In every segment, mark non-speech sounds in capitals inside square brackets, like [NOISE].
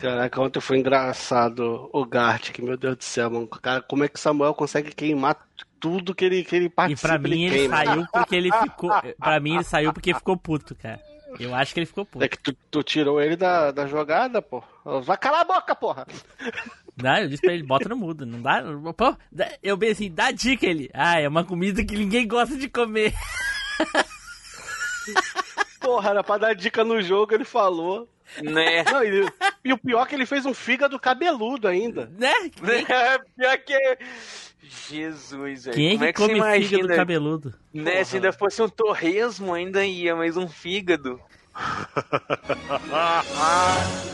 Caraca, ontem foi engraçado o Gart, que meu Deus do céu, mano. Cara, como é que o Samuel consegue queimar tudo que ele, que ele participa? E pra mim ele, ele saiu porque ele ficou. Pra mim ele saiu porque ficou puto, cara. Eu acho que ele ficou puto. É que tu, tu tirou ele da, da jogada, pô. Vai calar a boca, porra! Não, eu disse pra ele, bota no mudo. Não dá. Pô, eu bem assim, dá dica ele. Ah, é uma comida que ninguém gosta de comer. [LAUGHS] Porra, era pra dar dica no jogo, ele falou. Né? [LAUGHS] Não, e, e, o pior é que ele fez um fígado cabeludo ainda. Né? É, [LAUGHS] pior que. Jesus, velho. Quem é Como que é que come você imagina? fígado cabeludo? Né, Porra. se ainda fosse um torresmo, ainda ia, mas um fígado. [LAUGHS]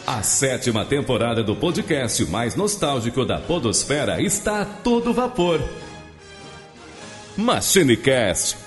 A sétima temporada do podcast mais nostálgico da Podosfera está a todo vapor. MachineCast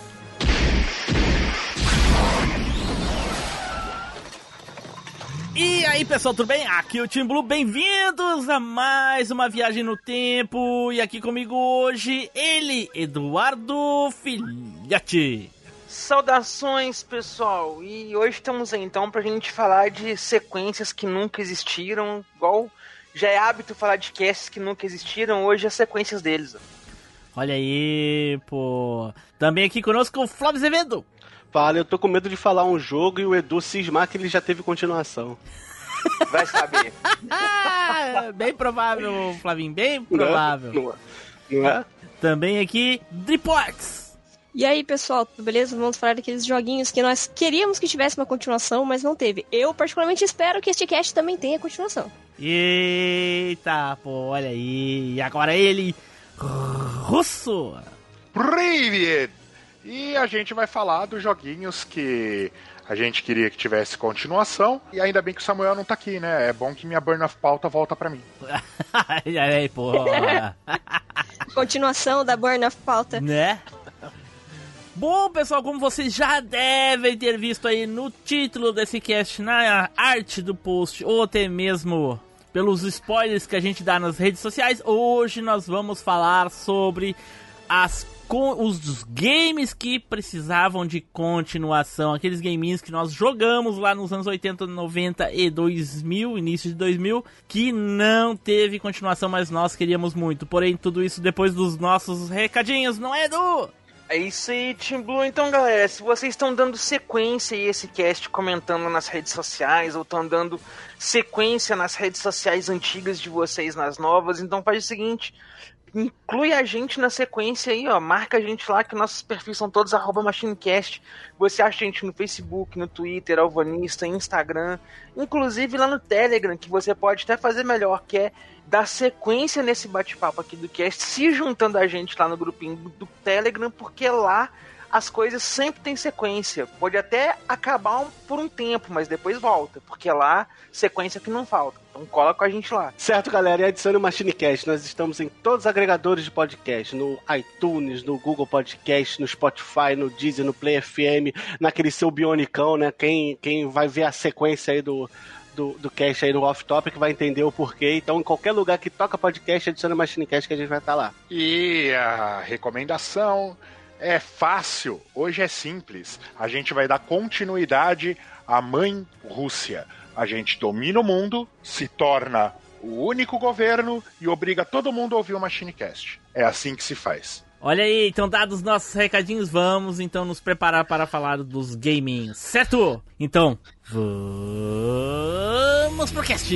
E aí pessoal, tudo bem? Aqui é o Team Blue, bem-vindos a mais uma viagem no tempo. E aqui comigo hoje, ele, Eduardo Filhote. Saudações pessoal, e hoje estamos aí então pra gente falar de sequências que nunca existiram, igual já é hábito falar de casts que nunca existiram, hoje as sequências deles. Olha aí, pô. Também aqui conosco o Flávio Zevedo. Fala, eu tô com medo de falar um jogo e o Edu cismar que ele já teve continuação. Vai saber. [LAUGHS] bem provável, Flavinho, bem provável. Não, não, não é? Também aqui, Dripox. E aí, pessoal, tudo beleza? Vamos falar daqueles joguinhos que nós queríamos que tivesse uma continuação, mas não teve. Eu, particularmente, espero que este cast também tenha continuação. Eita, pô, olha aí. E agora ele, Russo. Привет! E a gente vai falar dos joguinhos que a gente queria que tivesse continuação. E ainda bem que o Samuel não tá aqui, né? É bom que minha burn of pauta volta pra mim. [LAUGHS] aí, porra. [LAUGHS] Continuação da burn of pauta. Né? Bom, pessoal, como vocês já devem ter visto aí no título desse cast, na arte do post, ou até mesmo pelos spoilers que a gente dá nas redes sociais, hoje nós vamos falar sobre as com os games que precisavam de continuação, aqueles gaminhos que nós jogamos lá nos anos 80, 90 e 2000, início de 2000, que não teve continuação, mas nós queríamos muito. Porém, tudo isso depois dos nossos recadinhos, não é, Edu? É isso aí, Team Blue. Então, galera, se vocês estão dando sequência a esse cast comentando nas redes sociais, ou estão dando sequência nas redes sociais antigas de vocês nas novas, então faz o seguinte inclui a gente na sequência aí, ó. Marca a gente lá, que nossos perfis são todos arroba MachineCast. Você acha a gente no Facebook, no Twitter, Alvanista, Instagram, inclusive lá no Telegram, que você pode até fazer melhor, que é dar sequência nesse bate-papo aqui do cast, se juntando a gente lá no grupinho do, Telegram, porque lá as coisas sempre têm sequência. Pode até acabar um, por um tempo, mas depois volta, porque lá sequência que não falta. Então cola com a gente lá. Certo, galera, e adicione o MachineCast. Nós estamos em todos os agregadores de podcast, no iTunes, no Google Podcast, no Spotify, no Deezer, no Play FM, naquele seu bionicão, né? Quem, quem vai ver a sequência aí do, do, do cast aí no Off Topic vai entender o porquê. Então, em qualquer lugar que toca podcast, adiciona o MachineCast que a gente vai estar lá. E a recomendação é fácil, hoje é simples. A gente vai dar continuidade à mãe Rússia. A gente domina o mundo, se torna o único governo e obriga todo mundo a ouvir o Machinecast. É assim que se faz. Olha aí, então dados nossos recadinhos, vamos então nos preparar para falar dos gaminhos, certo? Então, vamos pro cast!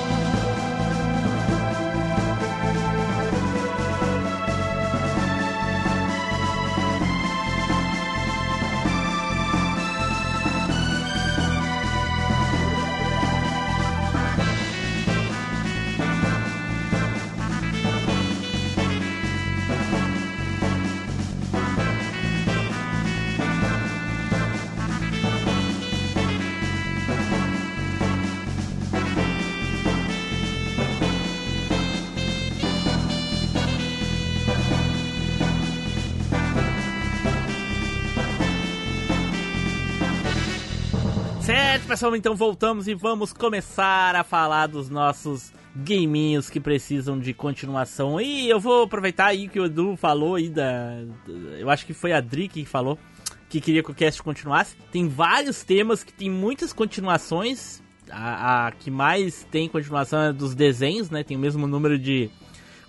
Então voltamos e vamos começar a falar dos nossos gaminhos que precisam de continuação. E eu vou aproveitar aí que o Edu falou aí da. Eu acho que foi a Dri que falou que queria que o cast continuasse. Tem vários temas que tem muitas continuações. A, a que mais tem continuação é dos desenhos, né? Tem o mesmo número de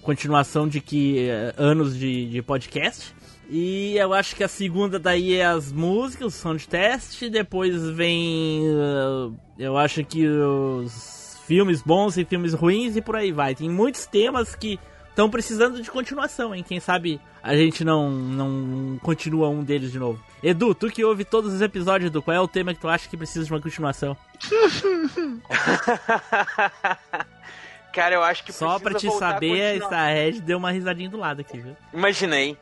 continuação de que eh, anos de, de podcast. E eu acho que a segunda daí é as músicas, o som de teste. Depois vem. uh, eu acho que os filmes bons e filmes ruins e por aí vai. Tem muitos temas que estão precisando de continuação, hein? Quem sabe a gente não, não continua um deles de novo. Edu, tu que ouve todos os episódios do qual é o tema que tu acha que precisa de uma continuação? [LAUGHS] Cara, eu acho que Só pra te saber, essa Red deu uma risadinha do lado aqui, viu? Imaginei.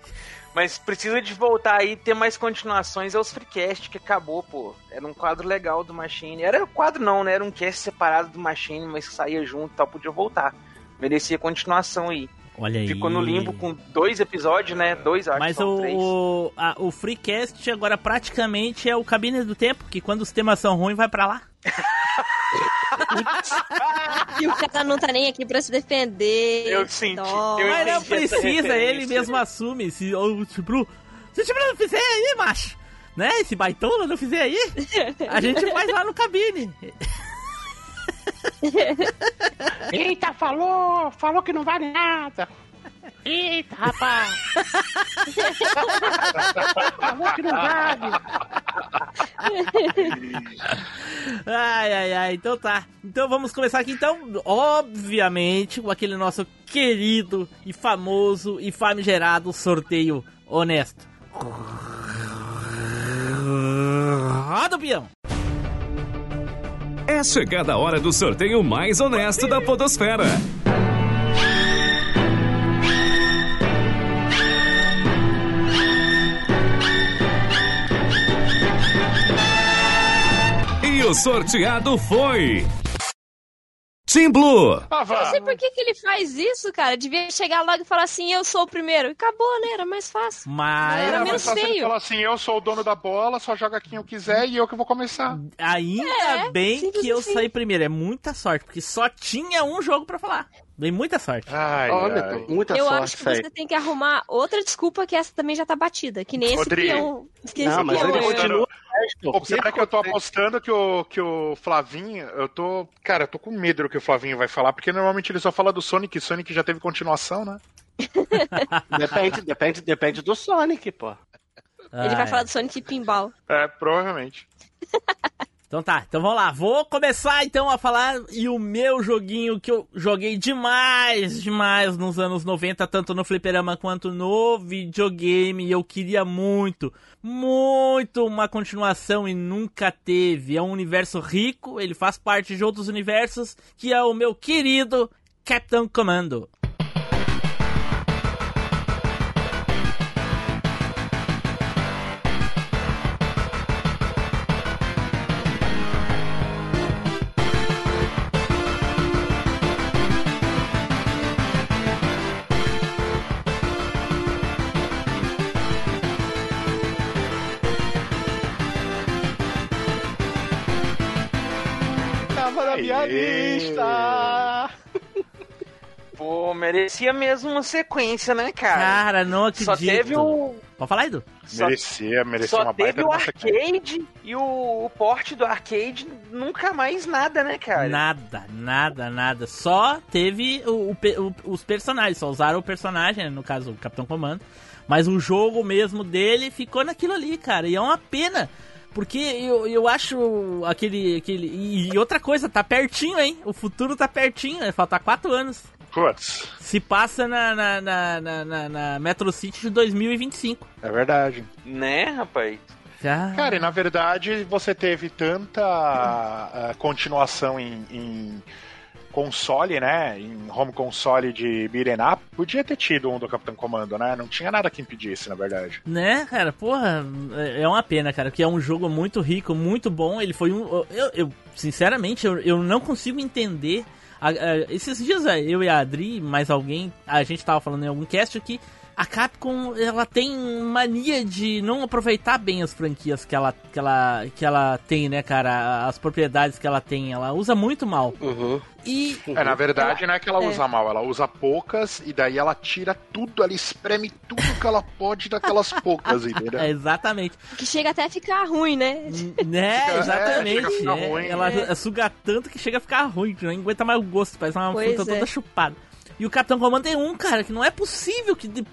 Mas precisa de voltar aí ter mais continuações. É os Freecast que acabou, pô. Era um quadro legal do Machine. Era quadro não, né? Era um cast separado do Machine, mas que saía junto e tal. Podia voltar. Merecia continuação aí. Olha aí. Ficou no limbo com dois episódios, né? Dois, acho Mas o, três. o, a- o Freecast agora praticamente é o cabine do tempo, que quando os temas são ruins vai pra lá. [LAUGHS] E o cara não tá nem aqui pra se defender. Eu senti, eu Mas não precisa, ele mesmo assume. Se o tipo, se o tipo não fizer aí, macho, né? Esse baitola não fizer aí, a gente faz lá no cabine. [LAUGHS] Eita, falou! Falou que não vale nada! Eita, rapaz! falou que não! Ai, ai, ai, então tá. Então vamos começar aqui, então, obviamente, com aquele nosso querido e famoso e famigerado sorteio honesto. Roda o peão! É chegada a hora do sorteio mais honesto da Podosfera. O sorteado foi. Team Blue. Ah, Eu não sei por que, que ele faz isso, cara. Devia chegar logo e falar assim, eu sou o primeiro. E acabou, né? Era mais fácil. Mas Era menos mais fácil ele feio. falar assim, eu sou o dono da bola, só joga quem eu quiser e eu que vou começar. ainda É, bem que eu saí primeiro. É muita sorte, porque só tinha um jogo pra falar. Dei muita sorte. Ai, Olha, ai. muita eu sorte acho que aí. você tem que arrumar outra desculpa que essa também já tá batida. Que nem esse Rodrigo. peão. Que esse Não, mas peão ele continua. O pior é que eu tô apostando que o, que o Flavinho, eu tô. Cara, eu tô com medo do que o Flavinho vai falar, porque normalmente ele só fala do Sonic, e Sonic já teve continuação, né? [LAUGHS] Depende, depende, depende do Sonic, pô. Ele vai Ai. falar do Sonic Pinball. É, provavelmente. [LAUGHS] Então tá, então vamos lá. Vou começar então a falar e o meu joguinho que eu joguei demais, demais nos anos 90, tanto no fliperama quanto no videogame. E eu queria muito, muito uma continuação e nunca teve. É um universo rico, ele faz parte de outros universos, que é o meu querido Captain Commando. Lista! [LAUGHS] Pô, merecia mesmo uma sequência, né, cara? Cara, não acredito. Só teve o. Pode falar, Edu? Só, Merecia, merecia só uma teve baita o de uma sequência. arcade e o, o porte do arcade, nunca mais nada, né, cara? Nada, nada, nada. Só teve o- o o- os personagens, só usaram o personagem, no caso o Capitão Comando. Mas o jogo mesmo dele ficou naquilo ali, cara. E é uma pena. Porque eu, eu acho aquele. aquele e, e outra coisa, tá pertinho, hein? O futuro tá pertinho, vai faltar quatro anos. Putz, Se passa na, na, na, na, na- na Metro City de 2025. é verdade. Né, rapaz? Já. Cara, e na verdade você teve tanta ah, continuação em, em console, né? Em home console de beat'em. Podia ter tido um do Capitão Comando, né? Não tinha nada que impedisse, na verdade. Né, cara, porra, é é uma pena, cara, porque é um jogo muito rico, muito bom. Ele foi um. Eu, eu sinceramente, eu, eu não consigo entender. A- a- esses dias é, eu e a Adri, mais alguém, a gente tava falando em algum cast que a Capcom, ela tem mania de não aproveitar bem as franquias que ela, que ela, que ela tem, né, cara? As propriedades que ela tem. Ela usa muito mal. Uhum. E É, na verdade, não é que ela usa mal, ela usa poucas e daí ela tira tudo, ela espreme tudo que ela pode daquelas poucas, entendeu? é, [LAUGHS] exatamente. Que chega até a ficar ruim, né? Né, [LAUGHS] é, exatamente. chega a ficar é. ruim. ela suga tanto que chega a ficar ruim, que não aguenta mais o gosto, parece uma Pois fruta é. toda chupada. E o Capitão Comando é um, cara, que não é possível que de-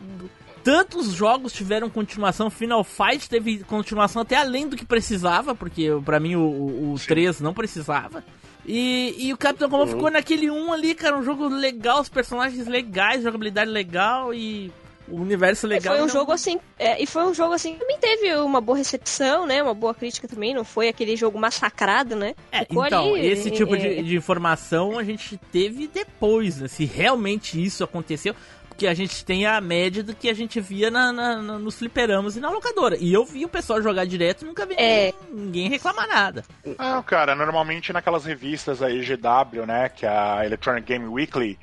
tantos jogos tiveram continuação. Final Fight teve continuação até além do que precisava, porque pra mim o, o, o 3 não precisava. E, e o Capitão Comando ficou naquele 1 ali, cara, um jogo legal, os personagens legais, jogabilidade legal e o universo legal. Foi um Não- jogo assim, é, e foi um jogo assim que também teve uma boa recepção, né? Uma boa crítica também, não foi aquele jogo massacrado, né? É, Ficou então, ali, esse tipo é, de, de informação a gente teve depois, né? Se realmente isso aconteceu, porque a gente tem a média do que a gente via na, na- na- nos fliperamos e na locadora. E eu vi o pessoal jogar direto e nunca vi É. ninguém, ninguém reclamar nada. Não, cara, normalmente naquelas revistas a EGW, né, que é a Electronic Game Weekly,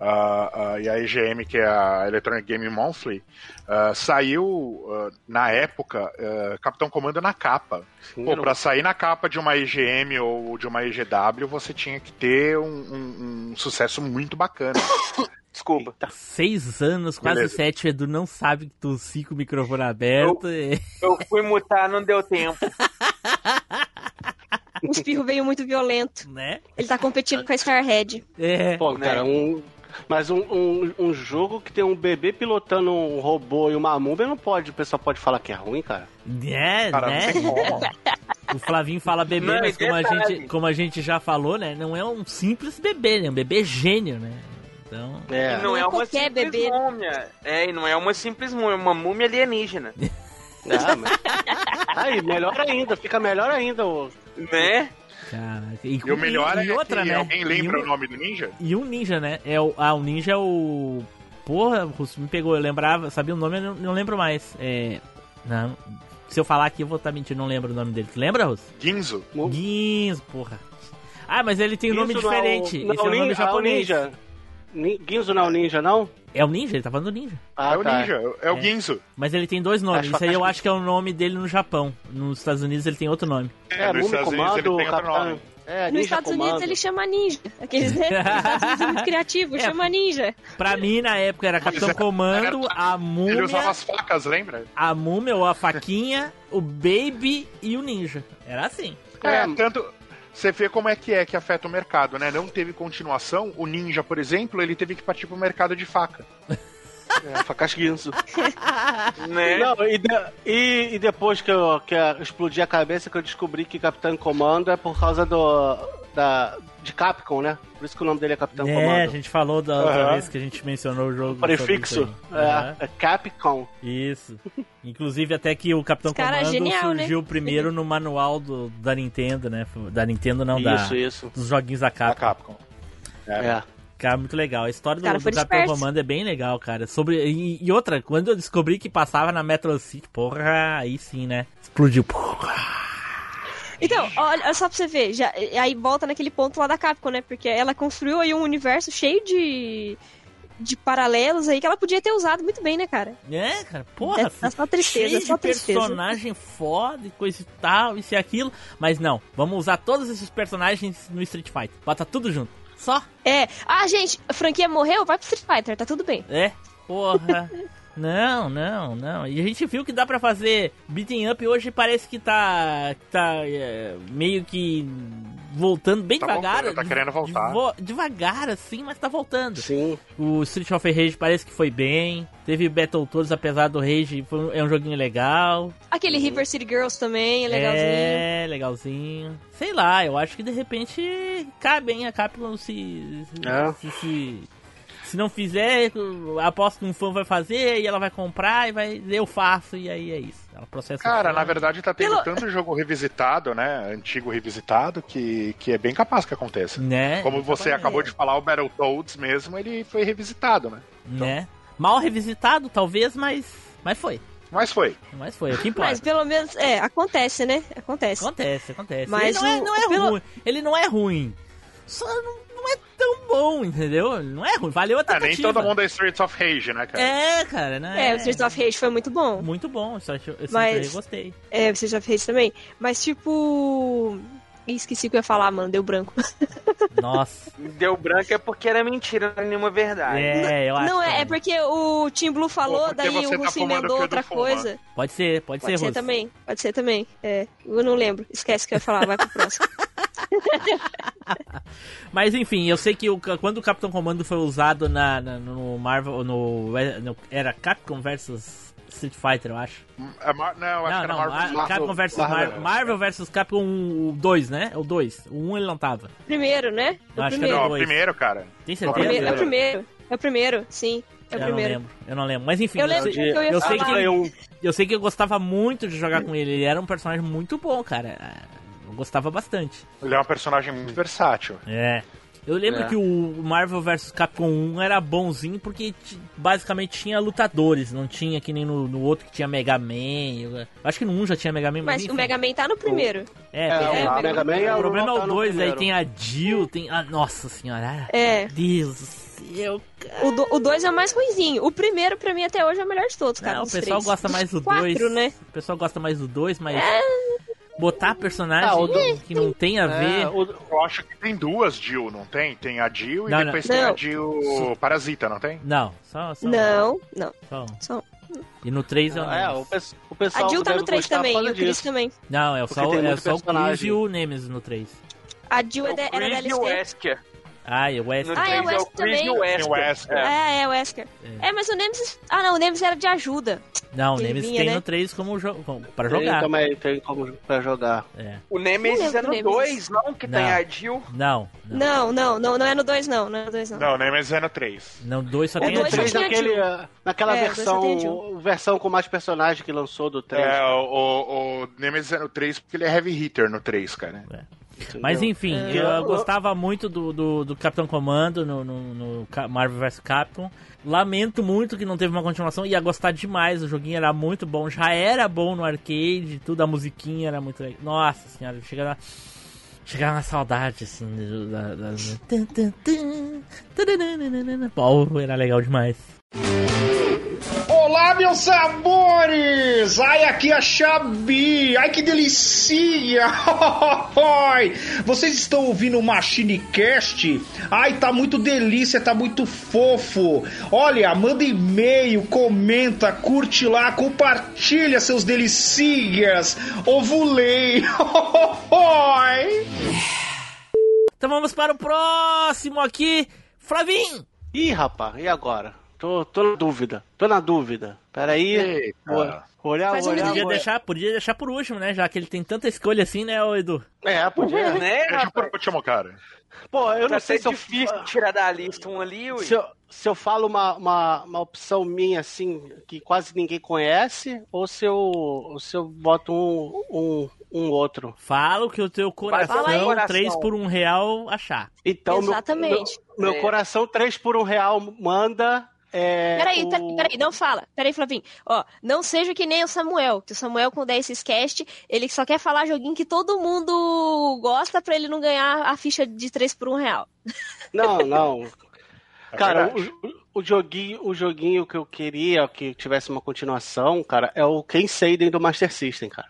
ah, ah, e a EGM, que é a Electronic Game Monthly, ah, saiu na época Capitão Comando na capa. Sim, Pô, pra sair na capa de uma EGM ou de uma EGW, você tinha que ter um, um- um sucesso muito bacana. [COUGHS] Desculpa. Seis anos, quase Beleza. sete, o Edu não sabe que tossi com o microfone aberto. e- Eu fui mutar, não deu tempo. O espirro veio muito violento. né? Ele tá competindo com a Starhead. É. Pô, né? cara, um. Mas um, um, um jogo que tem um bebê pilotando um robô e uma múmia não pode. O pessoal pode falar que é ruim, cara. É, Cara, né? [LAUGHS] O Flavinho fala bebê, Não, mas e como a, gente, como a gente já falou, né? Não é um simples bebê, né? É um bebê gênio, né? Então. É. E não é é uma qualquer simples bebê. múmia. É, e não é uma simples múmia, é uma múmia alienígena. [LAUGHS] Ah, mas... Aí, melhor ainda, fica melhor ainda. O... né? Caraca. E o melhor e é outra, que né? alguém lembra e, o nome do ninja? E um ninja, né? É o, ah, o ninja é o. Porra, Russo, me pegou. Eu lembrava, sabia o nome, eu não, não lembro mais. É. Não. Se eu falar aqui, eu vou estar mentindo, não lembro o nome dele. Tu lembra, Russo? Ginzo. o- Guinzo, porra. Ah, mas ele tem um nome não é diferente. Não, Esse é o nome ninja, japonês. ninja. Guinzo não é o ninja, não? É o ninja, ele tá falando do ninja. Ah, é o tá. ninja, é o É. Ginzo. Mas ele tem dois nomes. Acho- Isso aí eu acho- acho que é o nome dele no Japão. Nos Estados Unidos ele tem outro nome. É, nos Múmia Estados Unidos ele Comando, tem outro Capitão. nome. É, Nos Estados Comando. Unidos ele chama ninja. Aqueles, né? Nos Estados Unidos é muito criativo, [LAUGHS] É. chama ninja. Pra mim, na época, era Capitão é, Comando, a Ele usava múmia, as facas, lembra? a múmia ou a faquinha, o baby e o ninja. Era assim. É, tanto. Você vê como é que é que afeta o mercado, né? Não teve continuação. O Ninja, por exemplo, ele teve que partir pro mercado de faca. É, facas Guinzo. [LAUGHS] Né? Não, e, de- e- e depois que eu, que eu explodi a cabeça, que eu descobri que Capitão Comando é por causa do. Da, de Capcom, né? Por isso que o nome dele é Capitão é, a Comando. gente falou da outra Aham. vez que a gente mencionou o jogo. O prefixo. isso. Aham. É, é Capcom. Isso. Inclusive até que o Capitão cara é Comando genial, né? surgiu primeiro no manual do, da Nintendo, né? Da Nintendo não, da, Isso, isso. dos joguinhos da A Capcom. Capcom. É. Cara, muito legal. A história do, Cara, do Capitão. Comando é bem legal, cara. Sobre e, e outra, quando eu descobri que passava na Metro City, porra, aí sim, né? Explodiu. Porra. Então, olha, só pra você ver, já, aí volta naquele ponto lá da Capcom, né? Porque ela construiu aí um universo cheio de, de paralelos aí que ela podia ter usado muito bem, né, cara? É, cara, porra. É- é só tristeza, cheio é só de tristeza. personagem foda e coisa e tal, isso e aquilo. Mas não, vamos usar todos esses personagens no Street Fighter. Bota tudo junto. Só. É, ah, gente, a franquia morreu, vai pro Street Fighter, tá tudo bem. É, porra. [LAUGHS] não, não, não. E a gente viu que dá pra fazer beating up hoje parece que tá. que tá é, meio que voltando bem Tá devagar. voltando, tá querendo voltar. Devagar, assim, mas tá voltando. Sim. O Street of Rage parece que foi bem. Teve Battletoads, apesar do Rage, foi um- é um joguinho legal. Aquele River City Girls também, é legalzinho. É, legalzinho. Sei lá, eu acho que de repente cabe, hein? A Capcom se. se, É. se, se- se não fizer, aposto que um fã vai fazer e ela vai comprar e vai. Eu faço e aí é isso. Ela processa. Cara, na verdade tá tendo Pelo- tanto jogo revisitado, né? Antigo revisitado, que, que é bem capaz que aconteça. Né? Como você acabou de falar, o Battletoads mesmo, ele foi revisitado, né? Né? Mal revisitado, talvez, mas. Mas foi. Mas foi. Mas foi, o que importa. Mas pelo menos, é, acontece, né? Acontece. Acontece, acontece. Mas ele não é, o- não é pelo- ruim. Ele não é ruim. Só não, não é tão bom, entendeu? Não é ruim, valeu a tentativa. nem todo mundo é Streets of Rage, né, cara? É, cara, né? É, o Streets of Rage foi muito bom. Muito bom, esse, esse Mas- Mas... eu gostei. É, o Streets of Rage também. Mas, tipo... Ih, Esqueci o que eu ia falar, mano. Deu branco. [LAUGHS] Nossa. Deu branco é porque era mentira, não era nenhuma verdade. É, eu acho. Não, é, é porque o Tim Blue falou, daí o tá Russi fumando emendou outra eu coisa. Pode ser, pode, Pode ser Russo. também, pode ser também. É, eu não lembro. Esquece o que eu ia falar, vai pro próximo. [LAUGHS] [LAUGHS] Mas enfim, eu sei que o, quando o Capitão Comando foi usado na, na- no Marvel, no, no- era Capcom versus Street Fighter, eu acho. É Mar- não, eu acho Não, que era não, Marvel. a- Capcom versus Marvel. Marvel, Marvel versus Capcom 2, né? É o 2. O 1 ele não tava. Primeiro, né? Eu o acho que primeiro. era Não, dois. primeiro, cara. Tem O certeza? primeiro, é o primeiro. primeiro. É o primeiro, sim. É o eu primeiro. não lembro, eu não lembro. Mas enfim, Eu eu, que eu ia eu sei falar. que um eu sei que eu gostava muito de jogar com ele. Ele era um personagem muito bom, cara. Gostava bastante. Ele é um personagem muito versátil. É. Eu lembro É. que o Marvel vs Capcom 1 era bonzinho porque basicamente tinha lutadores, não tinha que nem no, no outro que tinha Mega Man. Eu acho que no 1 já tinha Mega Man, mas, Mas o Mega Man tá no primeiro. É, É, tem- o é, Mega Man é o problema é tá o no 2, aí tem a Jill, tem. Ah, nossa senhora. É. Deus do céu, cara. O, do, o dois é o mais ruimzinho. O primeiro, pra mim, até hoje é o melhor de todos, cara. Não, o pessoal três. gosta mais do quatro, 2. né? O pessoal gosta mais do 2, mas. Botar personagem Ah, do- que não tem a ver. É, o- Eu acho que tem duas Jill, não tem? Tem a Jill e Não, depois não. tem a. Jill Parasita, não tem? Não, só. só Não, não. Só. Só... E no 3 eu não. é, o, o pessoal A Jill tá no 3 gostar também, e o Chris disso. também. Não, é só, é só o Chris e o Nemesis no 3. A Jill é o da- era da e LSD. Wesker. Ah, e o West. No Ah, é o 3 é o Wesker e também. o Tem o Wesker. Wesker. É. É, é o Wesker. É. mas o Nemesis... Ah, não, o Nemesis era de ajuda. Não, o Nemesis vinha, tem né? no 3 como jo como, pra Tem jogar. também, tem como pra jogar. É. O Nemesis é no lembro do 2, não? Que tem Não. a Jill. Não, não. Não, não, não, não é no 2 não, não é no 2 não. Não, Nemesis é no 3. Não, 2 só O tem dois a só Jill. Três tinha naquele, Jill. ah, naquela É, o tem versão, versão com mais personagens que lançou do 3. É, o, o, o Nemesis é no 3 porque ele é heavy hitter no 3, cara. Mas enfim, É. eu, Eu- gostava muito do, do, do Capitão Comando no, no, no Marvel vs Capcom. Lamento muito que não teve uma continuação. Ia gostar demais, o joguinho era muito bom. Já era bom no arcade, tudo, a musiquinha era muito legal. Nossa senhora, chega na. Chegava na saudade, assim, da. da... Pô, era legal demais. Olá, meus sabores! Ai, aqui é a Xabi! Ai, que delicinha! [LAUGHS] Ai, Vocês estão ouvindo o Machine Cast? Ai, tá muito delícia, tá muito fofo! Olha, manda e-mail, comenta, curte lá, compartilha seus delicinhas! Ovulei! [LAUGHS] Então vamos para o próximo aqui, Flavinho! Ih, rapaz, e agora? Tô, tô na dúvida, tô na dúvida. Peraí. Eita. Olhar, um olhar, Podia olhar. deixar, podia deixar por último, né? Já que ele tem tanta escolha assim, né, Edu? É, podia. Né, Deixa rapaz? por último, cara. Pô, eu Tá não sei até se eu, difícil tirar da lista um ali, ui. se eu, se eu falo uma, uma, uma opção minha, assim, que quase ninguém conhece, ou se eu, ou se eu boto um, um, um outro. Fala o que o teu coração, Fala aí, coração. 3 por 1 real, achar. Então, meu- Exatamente. Meu, meu É. coração, 3 por 1 real, manda. É, Peraí, o- peraí, peraí, não fala. Peraí, Flavinho. Ó, não seja que nem o Samuel, que o Samuel com o 10 cast, ele só quer falar joguinho que todo mundo gosta pra ele não ganhar a ficha de 3 por 1 real. [LAUGHS] Não, não. É Cara, o, o joguinho, o joguinho que eu queria que tivesse uma continuação, cara, é o Ken Seiden do Master System, cara.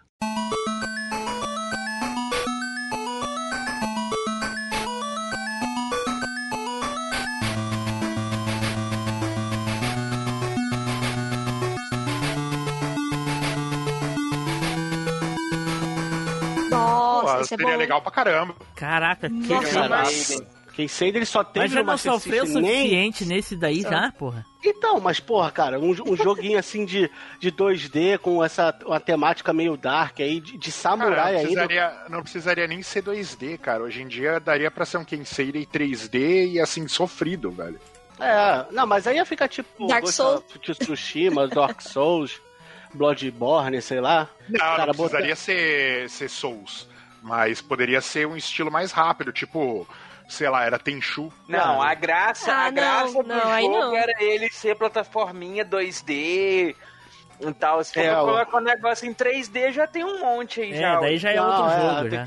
É seria bom. legal pra caramba. Caraca, que Nossa, Ken Seiden ele só teve Mas já não sofreu o System nem... suficiente nesse daí já, porra? Então, mas porra, cara, um, um joguinho assim de, de 2D com essa uma temática meio dark aí, de, de Cara, samurai ainda. precisaria, não precisaria nem ser 2D, cara. Hoje em dia daria pra ser um Kensei 3D e assim, sofrido, velho. É, não, mas aí ia ficar tipo Dark Souls. of Tsushima, Dark Souls, Bloodborne, sei lá. Não, Cara, não precisaria ser, ser Souls. Mas poderia ser um estilo mais rápido, tipo, sei lá, era Tenchu. Não, a graça, Ah, a graça não, do não, jogo não. era ele ser plataforminha 2D e tal. Se for É, pra o- um negócio em 3D, já tem um monte aí É, já. daí já é Não, outro é, jogo, já.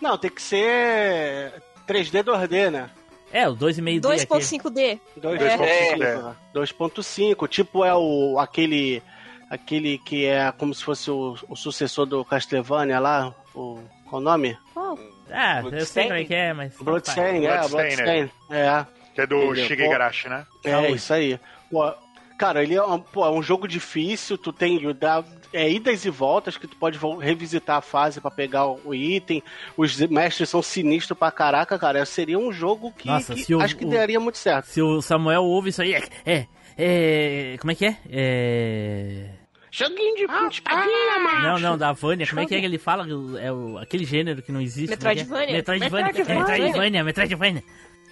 Não, tem que ser 3D 2D, né? É, o 2,5D aqui. 2.5D. 2.5. 2.5, tipo é o aquele aquele que é como se fosse o, o sucessor do Castlevania lá, o qual o nome? Oh, Ah, eu sei como é que é, mas... Bloodstained, é, Bloodstained, Bloodstained. É, Que é do Entendeu? Igarashi, né? é isso aí. Pô, cara, ele é um, pô, é um jogo difícil, tu tem é, idas e voltas que tu pode revisitar a fase pra pegar o, item. Os mestres são sinistros pra caraca, cara. Seria um jogo que, Nossa, que se o- acho que o- daria muito certo. Se o Samuel ouve isso aí, é... é, é como é que é? É... Joguinho de ah, espadinha, macho. Não, não, da Vânia, como é que é que ele fala? É o, aquele gênero que não existe. é é? Metroidvania. Metroidvania. Metroidvania. Metroidvania, Metroidvania.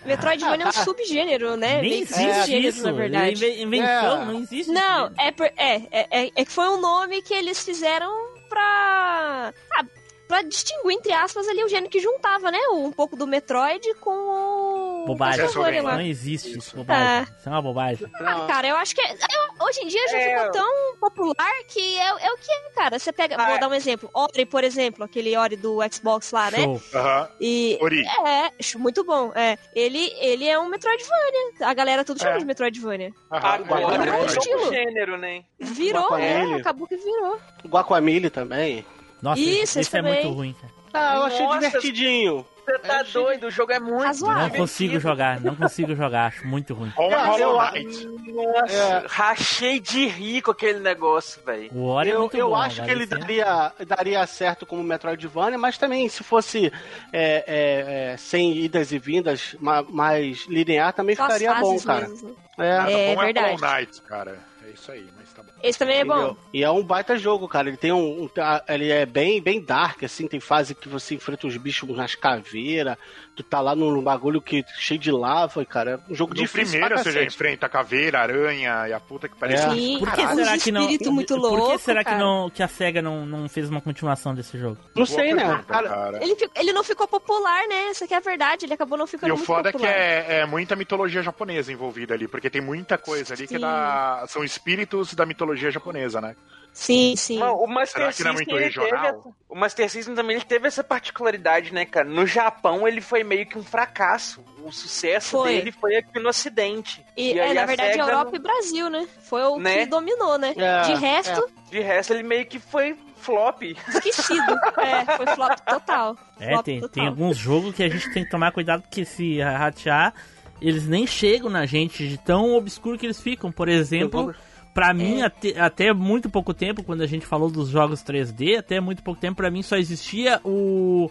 Metroidvania é um subgênero, né? Nem Meio existe isso. na verdade. É invenção, É. não existe. Não, é, por- é, é, é, é que foi um nome que eles fizeram pra. Ah, pra distinguir, entre aspas, ali o gênero que juntava, né? Um pouco do Metroid com o. Bobagem. Castlevania lá. Não existe isso, bobagem. Isso é uma bobagem. Ah, cara, eu acho que. é- eu- hoje em dia já É. ficou tão popular que é, é o que é, cara. Você pega. Ah, vou é. dar um exemplo. Ori, por exemplo, aquele Ori do Xbox lá, né? Show. Aham. E. Ori. É, muito bom. É. Ele, ele é um Metroidvania. A galera tudo chama É. de Metroidvania. Aham. Agora Virou é um estilo. gênero, né? Virou, Guacamole. é, acabou que virou. Guacamole também. Nossa, Isso, esse é também. muito ruim, cara. Ah, eu achei Nossa. divertidinho. Você tá doido, o jogo é muito Razoável. Não divertido. consigo jogar, não consigo jogar, acho muito ruim. Ah, eu- Hollow Knight. Nossa, É. rachei de rir com aquele negócio, velho. O Ori é Eu, muito eu bom. acho que ele daria, daria certo como Metroidvania, mas também se fosse é, é, é, sem idas e vindas, ma- mais linear, também Só ficaria bom, cara. mesmo. É, É, Bom verdade. Hollow Knight, cara. É isso aí, mas tá bom. Esse também é bom. E é um baita jogo, cara. Ele tem um, um- tá- ele é bem, bem dark, assim. Tem fase que você enfrenta os bichos nas caveiras. Tu tá lá num bagulho que cheio de lava, cara. É um jogo No difícil primeiro você já enfrenta a caveira, a aranha e a puta que parece. É. Sim, Por que uns será que não? espírito muito por que será que cara. não que a Sega não, não fez uma continuação desse jogo? Não Boa sei, né? pergunta, Cara, cara. Ele, ele não ficou popular, né? Essa que é a verdade. Ele acabou não ficando E o foda é que popular. é, é muita mitologia japonesa envolvida ali, porque tem muita coisa ali que Sim. dá, são espíritos da mitologia japonesa, né? Sim, sim. O Master Será que não é System, muito teve regional? o Master System também ele teve essa particularidade, né, cara? No Japão ele foi meio que um fracasso. O sucesso Foi. dele foi aqui no Ocidente. E, E é, na a verdade, SEGA Europa não- e Brasil, né? Foi o Né? que dominou, né? É, De resto, De resto, ele meio que foi flop. esquecido. [LAUGHS] é, foi flop total. É, Flop tem, total. tem alguns jogos que a gente tem que tomar cuidado, porque se ratear, eles nem chegam na gente de tão obscuro que eles ficam. Por exemplo, pra mim, É. até, até muito pouco tempo, quando a gente falou dos jogos 3D, até muito pouco tempo, pra mim só existia o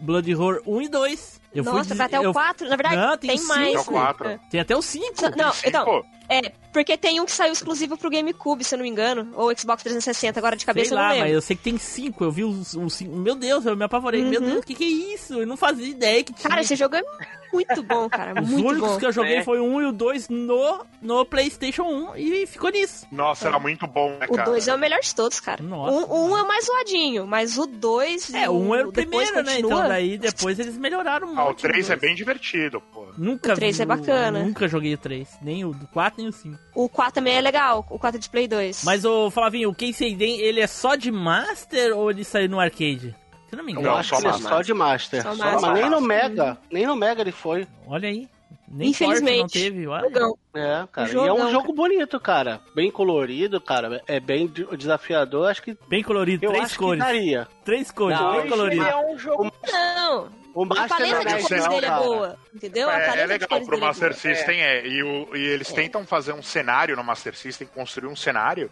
Blood Horror 1 e 2. Eu Nossa, até eu- o 4. Na verdade, Não, tem tem, cinco. mais. É o quatro. né? Tem até o 5. Não, então, Pô, é, porque tem um que saiu exclusivo pro GameCube, se eu não me engano, ou Xbox 360, agora de cabeça Sei eu não lá, lembro. mas eu sei que tem 5. Eu vi os 5. Meu Deus, eu me apavorei. Meu Deus, o que, que é isso? Eu não fazia ideia que tinha. Uhum. Cara, esse jogo é muito bom, cara, Os muito únicos bom. que eu joguei É. foi o 1 e o 2 no, no PlayStation 1 e ficou nisso. nossa, era muito bom, né, O cara? 2 é o melhor de todos, cara. Nossa. Um, um é o mais zoadinho, mas o 2 É, o 1 era o primeiro, né? Então daí depois eles melhoraram um Ah, o monte. 3 no é bem divertido, pô. Nunca O três vi é bacana. Nunca joguei o 3. Nem o do 4, nem o 5. O 4 também é legal, o 4 de Play 2. Mas, ô Flavinho, o Casey Den, ele é só de Master ou ele saiu no arcade? Se eu não me engano. Não, só é Master. só de Master. Só Só- Master. mas nem no Mega. Nem no Mega ele foi. Olha aí. Nem Infelizmente. não teve. Olha. Jogão. É, cara. Um e é um jogão, jogo bonito, cara. Bem colorido, cara. É bem de- desafiador. Acho que. Bem colorido, Eu três acho cores. que daria. Três cores, Não, bem colorido. ele é um jogo. Não, O a Master paleta não de é cores dele é cara. boa, entendeu? a É, paleta é de legal, cores pro dele é Master. System é. E, o- e eles tentam fazer um cenário no Master System, construir um cenário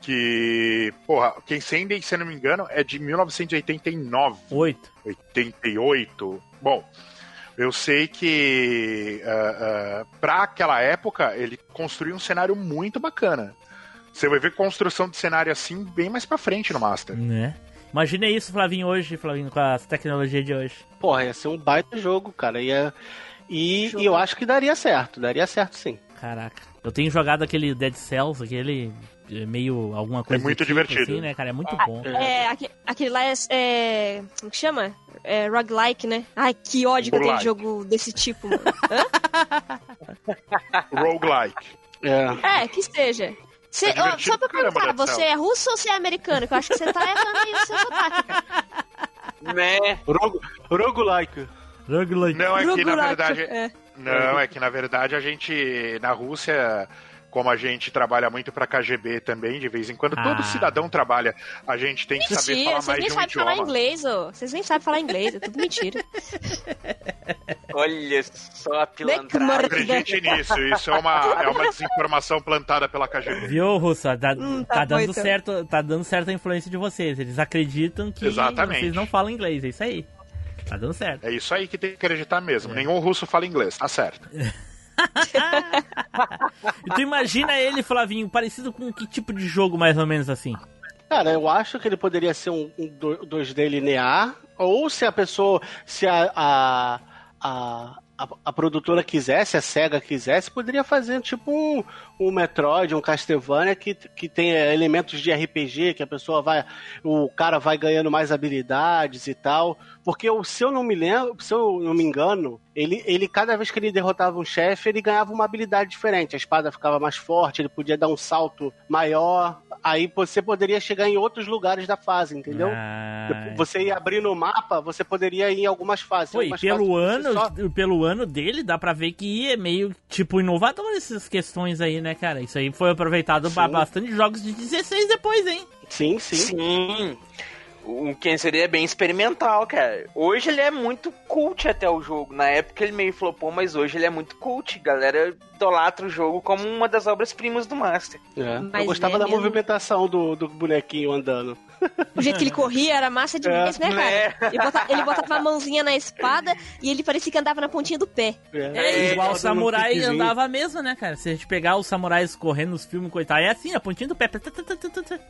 que. Porra, quem Sendem, se eu não me engano, é de 1989. Oito. 88. Bom, eu sei que uh, para aquela época ele construiu um cenário muito bacana. Você vai ver construção de cenário assim bem mais pra frente no Master. Né? Imagina isso, Flavinho, hoje, Flavinho, com as tecnologias de hoje. Porra, ia ser um baita jogo, cara. Ia... E, e eu acho que daria certo. Daria certo sim. Caraca. Eu tenho jogado aquele Dead Cells, aquele meio alguma coisa. do muito tipo, divertido. Assim, né, cara? É muito bom. É, aque- aquele lá é, é. Como que chama? É roguelike, né? Ai, que ódio que eu tenho de Roguelike. jogo desse tipo, mano. Roguelike. É. É, que seja. Cê, É ó, só pra caramba, perguntar, você é russo ou você é americano? Que eu acho que você tá errando aí o seu sotaque. cara. Né? Rogo, roguelike. Roguelike. Não, é que na Roguelike, verdade. é. Não, é que na verdade a gente, na Rússia, como a gente trabalha muito pra KGB também, de vez em quando, todo Ah. cidadão trabalha, a gente tem que saber Mentira, falar vocês mais nem de um sabem falar idioma. inglês, ô. Vocês nem sabem falar inglês, é tudo mentira. [LAUGHS] Olha só a pilantragem. Acredite nisso, isso é uma, é uma desinformação plantada pela KGB. Viu, Russa? Dá- Hum, tá, tá dando certo, tá dando certo a influência de vocês. Eles acreditam que Exatamente. vocês não falam inglês, é isso aí. Tá dando certo. É isso aí que tem que acreditar É. mesmo. Nenhum russo fala inglês, tá certo. [LAUGHS] [LAUGHS] Tu imagina ele, Flavinho, parecido com que tipo de jogo mais ou menos assim? Cara, eu acho que ele poderia ser um, um do- 2D linear, ou se a pessoa, se a, a, a, a produtora quisesse, a SEGA quisesse, poderia fazer tipo um, um Metroid, um Castlevania que, que tenha elementos de RPG, que a pessoa vai, o cara vai ganhando mais habilidades e tal. Porque se eu não me lembro, se eu não me engano, ele, ele cada vez que ele derrotava um chefe, ele ganhava uma habilidade diferente. A espada ficava mais forte, ele podia dar um salto maior. Aí você poderia chegar em outros lugares da fase, entendeu? Ah, Você ia abrindo o mapa, você poderia ir em algumas fases. Foi, Algumas pelo fases ano, só- pelo ano dele, dá pra ver que é meio, tipo, inovador essas questões aí, né, cara? Isso aí foi aproveitado Sim. bastante jogos de 16 depois, hein? Sim, sim. Sim. O Ken seria bem experimental, cara. Hoje ele é muito cult até o jogo. Na época ele meio flopou, mas hoje ele é muito cult. Galera idolatra o jogo como uma das obras-primas do Master. É. Eu gostava é da mesmo. movimentação do, do bonequinho andando. O jeito que ele corria era massa demais, né, cara? Ele botava, ele botava a mãozinha na espada e ele parecia que andava na pontinha do pé. É, igual o samurai andava mesmo, né, cara? Se a gente pegar os samurais correndo nos filmes, coitado, é assim, a pontinha do pé.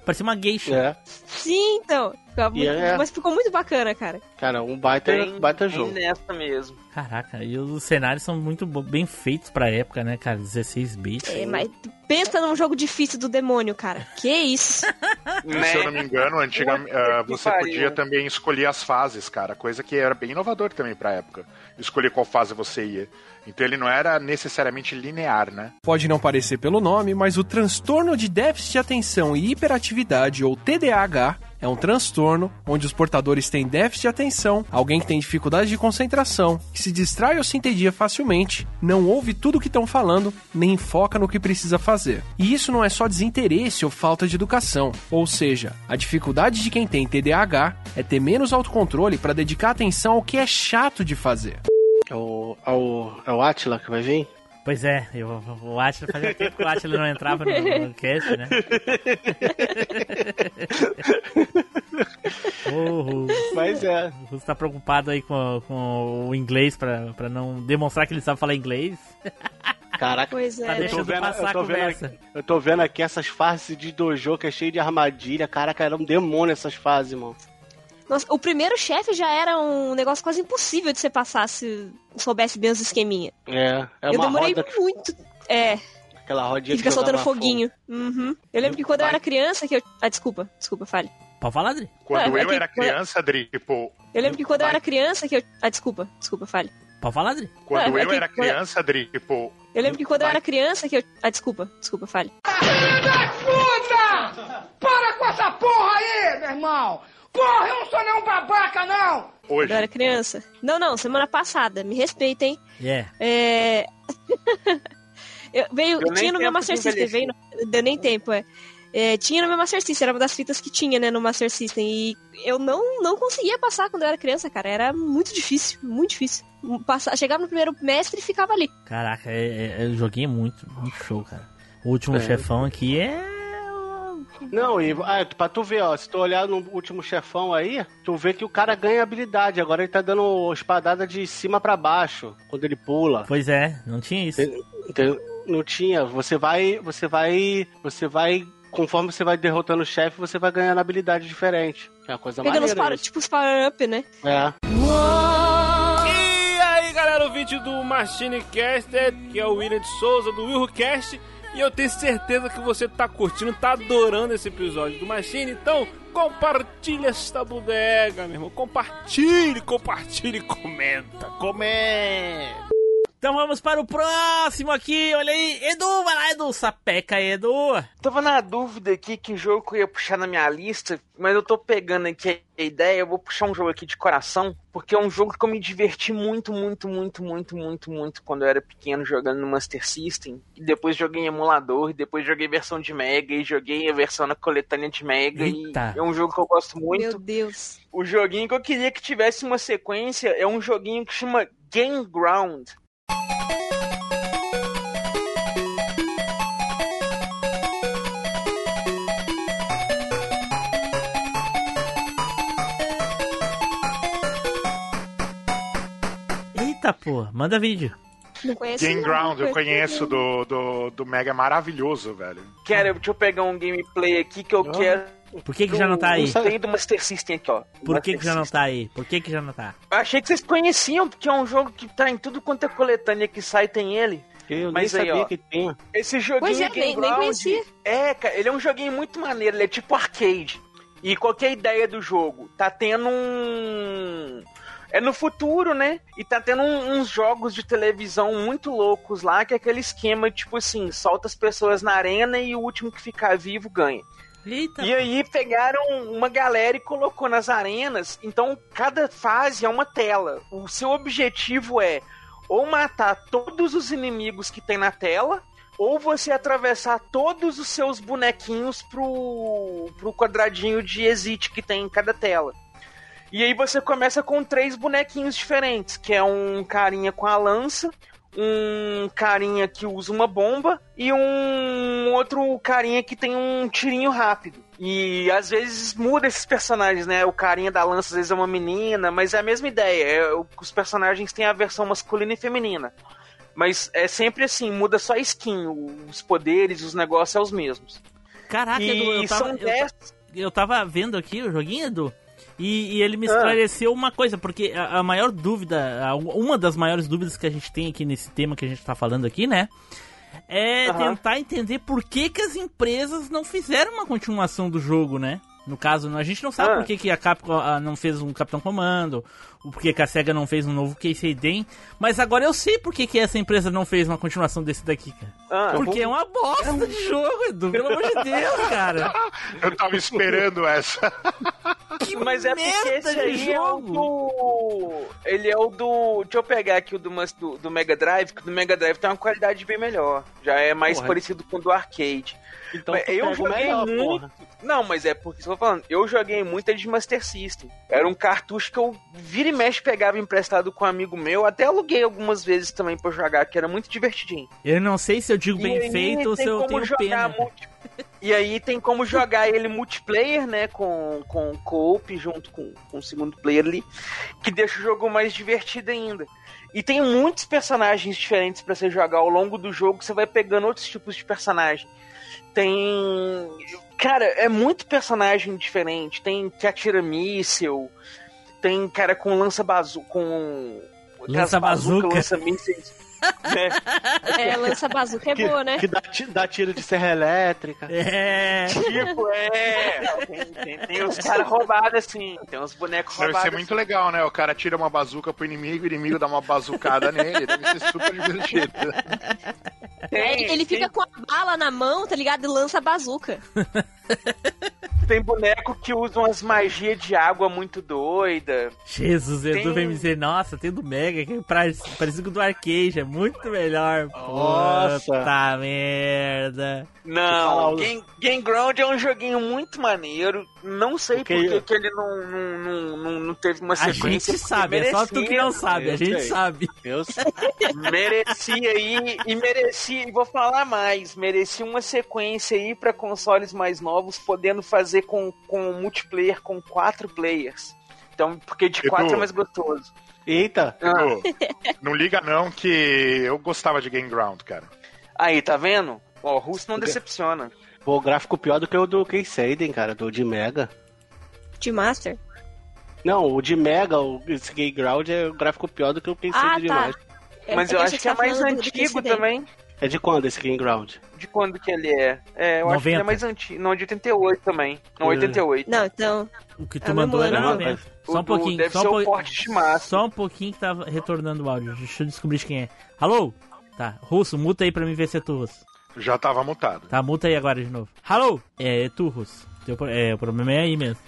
Parecia uma geisha. É. Sim, então. Muito- é- Mas ficou muito bacana, cara. Cara, um baita, Bem, baita jogo. nessa mesmo. Caraca, e os cenários são muito bem feitos pra época, né, cara? 16 bits. É, mas pensa num jogo difícil do demônio, cara. Que isso? [LAUGHS] Né? Se eu não me engano, antigamente Puta que você podia também escolher as fases, cara. Coisa que era bem inovador também pra época. Escolher qual fase você ia. Então ele não era necessariamente linear, né? Pode não parecer pelo nome, mas o transtorno de déficit de atenção e hiperatividade, ou TDAH, é um transtorno onde os portadores têm déficit de atenção, alguém que tem dificuldade de concentração, que se distrai ou se entedia facilmente, não ouve tudo o que estão falando, nem foca no que precisa fazer. E isso não é só desinteresse ou falta de educação, ou seja, a dificuldade de quem tem TDAH é ter menos autocontrole para dedicar atenção ao que é chato de fazer. É o, é o, é o Atila que vai vir? Pois é, eu, o Atila fazia tempo que o Atila não entrava no, no [LAUGHS] cast, né? [LAUGHS] o Russo, Mas é. o Russo tá preocupado aí com, com o inglês pra, pra não demonstrar que ele sabe falar inglês. Caraca. Pois Tá é. né? deixando passar a eu, tô vendo aqui, eu tô vendo aqui essas fases de dojo que é cheio de armadilha. Caraca, era um demônio essas fases, mano. Nossa, o primeiro chefe já era um negócio quase impossível de você passar se soubesse bem os esqueminha. É, é eu uma demorei roda, que- muito. É, aquela rodinha que fica soltando foguinho. Uhum. Eu lembro que quando eu era criança que eu. Ah, desculpa, desculpa, fale. Pode falar, Adri? Quando É, é eu que- era criança, Adri, tipo, Eu lembro que quando eu era criança que eu. Ah, desculpa, desculpa, fale. Pode falar, Adri? quando É, é eu que- era criança, Adri, tipo, Eu lembro que quando eu era criança que eu. Ah, desculpa, desculpa, fale. Puta! Para com essa porra aí, meu irmão! Porra, eu não sou nenhum babaca, não! Quando hoje. eu era criança. Não, não, semana passada. Me respeitem. Yeah. É. [LAUGHS] eu, veio, tinha no meu Master System, veio no, deu nem tempo, é. É, Tinha no meu Master System, era uma das fitas que tinha, né, no Master System. E eu não, não conseguia passar quando eu era criança, cara. Era muito difícil, muito difícil. Passar, chegava no primeiro mestre e ficava ali. Caraca, é, é, eu joguei muito, muito show, cara. O último É. chefão aqui é. Não, e ah, pra tu ver, ó, se tu olhar no último chefão aí, tu vê que o cara ganha habilidade. Agora ele tá dando espadada de cima pra baixo, quando ele pula. Pois é, não tinha isso. Entendeu? Não tinha. Você vai. Você vai. Você vai. Conforme você vai derrotando o chefe, você vai ganhando habilidade diferente. É uma coisa Pegando os maneira. isso. tipo os power-up, né? É. E aí, galera, ouvinte do Machine Caster, que é o William de Souza, do WilhoCast. E eu tenho certeza que você tá curtindo, tá adorando esse episódio do Machine. Então, compartilha esta bodega, meu irmão. Compartilhe, compartilhe, comenta, comenta. Então vamos para o próximo aqui, olha aí. Edu, vai lá, Edu. Sapeca, Edu. Tava na dúvida aqui que jogo que eu ia puxar na minha lista, mas eu tô pegando aqui a ideia, eu vou puxar um jogo aqui de coração, porque é um jogo que eu me diverti muito, muito, muito, muito, muito, muito quando eu era pequeno jogando no Master System. E depois joguei em emulador, e depois joguei versão de Mega, e joguei a versão na coletânea de Mega. Eita. E é um jogo que eu gosto muito. Meu Deus. O joguinho que eu queria que tivesse uma sequência é um joguinho que chama Game Ground. Eita, pô, manda vídeo. Não conheço Game não, Ground, eu não conheço do, do, do Mega, é maravilhoso, velho. Quero, deixa eu pegar um gameplay aqui que eu Ah. quero. Por que que já não tá aí? Tem do Master System aqui, ó. Por que que já não tá aí? Por que que já não tá? Eu achei que vocês conheciam, porque é um jogo que tá em tudo quanto é coletânea que sai, tem ele. Eu Mas nem aí, sabia ó. que tinha. Esse joguinho Pois é, Game nem- nem Ground, conhecia. É, cara, ele é um joguinho muito maneiro, ele é tipo arcade. E qual que é a ideia do jogo? Tá tendo um. É no futuro, né? E tá tendo um- uns jogos de televisão muito loucos lá, que é aquele esquema, tipo assim, solta as pessoas na arena e o último que ficar vivo ganha. Eita. E aí pegaram uma galera e colocou nas arenas. Então cada fase é uma tela. O seu objetivo é ou matar todos os inimigos que tem na tela, ou você atravessar todos os seus bonequinhos pro, pro quadradinho de exit que tem em cada tela. E aí você começa com três bonequinhos diferentes, que é um carinha com a lança, um carinha que usa uma bomba e um outro carinha que tem um tirinho rápido. E às vezes muda esses personagens, né? O carinha da lança às vezes é uma menina, mas é a mesma ideia. É, os personagens têm a versão masculina e feminina. Mas é sempre assim, muda só a skin, os poderes, os negócios são os mesmos. Caraca, Edu, E eu tava, são eu, 10 eu tava vendo aqui o joguinho, Edu, e, e ele me Ah. esclareceu uma coisa, porque a, a maior dúvida, a- uma das maiores dúvidas que a gente tem aqui nesse tema que a gente tá falando aqui, né? É Aham. tentar entender por que, que as empresas não fizeram uma continuação do jogo, né? No caso, a gente não sabe Ah. por que, que a Capcom ah, não fez um Capitão Comando, ou por que, que a SEGA não fez um novo Casey Den, mas agora eu sei por que, que essa empresa não fez uma continuação desse daqui, cara. Ah, Porque é uma bosta de jogo, Edu, pelo amor de Deus, cara. [LAUGHS] Eu tava esperando essa. [LAUGHS] Mas é porque esse aí é o jogo. do. Ele é o do. Deixa eu pegar aqui o do, do, do Mega Drive, que o do Mega Drive tem uma qualidade bem melhor. Já é mais Porra. parecido com o do arcade. Então eu joguei melhor, muito. porra. Não, mas é porque, eu tô falando, eu joguei muito de Master System. Era um cartucho que eu vira e mexe pegava emprestado com um amigo meu. Até aluguei algumas vezes também pra jogar, que era muito divertidinho. Eu não sei se eu digo E bem feito ou se eu tenho pena. multi- E aí tem como jogar ele multiplayer, né? Com, com co-op junto com, com o segundo player ali. Que deixa o jogo mais divertido ainda. E tem muitos personagens diferentes pra você jogar ao longo do jogo. Você vai pegando outros tipos de personagem. Tem. Cara, é muito personagem diferente. Tem que atira míssil. Tem cara com lança bazu com. aquelas Lança-bazuca. Lança mísseis. É, lança bazuca é Que, boa, né? que dá, dá tiro de serra elétrica. É. Tipo, é. Tem, tem, tem uns caras roubados assim. Tem uns bonecos Deve roubados. ser muito legal, né? O cara tira uma bazuca pro inimigo, o inimigo dá uma bazucada nele. Deve ser super divertido. Tem, É, ele fica com a bala na mão, tá ligado? E lança a bazuca. [LAUGHS] tem boneco que usa umas magias de água muito doida. Jesus, Edu Tem- vem me dizer, nossa, tem do Mega, que é parecido com o do arcade, é muito melhor. Nossa. Puta merda. Não, Game, Game Ground é um joguinho muito maneiro. Não sei Porque- por que, que ele não, não, não, não, não teve uma A sequência. gente porque sabe, é só tu que não sabe, a gente sei. sabe. Eu [LAUGHS] sei. merecia aí e merecia, e vou falar mais, merecia uma sequência aí pra consoles mais novos, podendo fazer com, com multiplayer com quatro players. Então, porque de Edu. quatro é mais gostoso. Eita. Ah, Edu, [LAUGHS] não liga não que eu gostava de Game Ground, cara. aí, tá vendo? Ó, o Russo não decepciona. Pô, o gráfico pior do que o do Casey cara, do de Mega. De Master. Não, o de Mega, o esse Gay Ground é o gráfico pior do que o Casey Ah, de tá. Master. Mas É eu que acho você que é tá mais antigo também. É de quando esse Game Ground? De quando que ele é? É, eu acho que ele é 90. mais antigo. Não, de 88 também. Não, 88. Não, então. O que É tu o mandou era ano. 90. O Só um pouquinho, Deve só um ser o pouquinho. porte de. Só um pouquinho que tava retornando o áudio. Deixa eu descobrir de quem é. Alô? Tá, Russo, muta aí pra mim ver se é tu, Russo. Já tava mutado. Tá, muta aí agora de novo. Alô? É, é tu, Russo. Teu é, o problema é aí mesmo.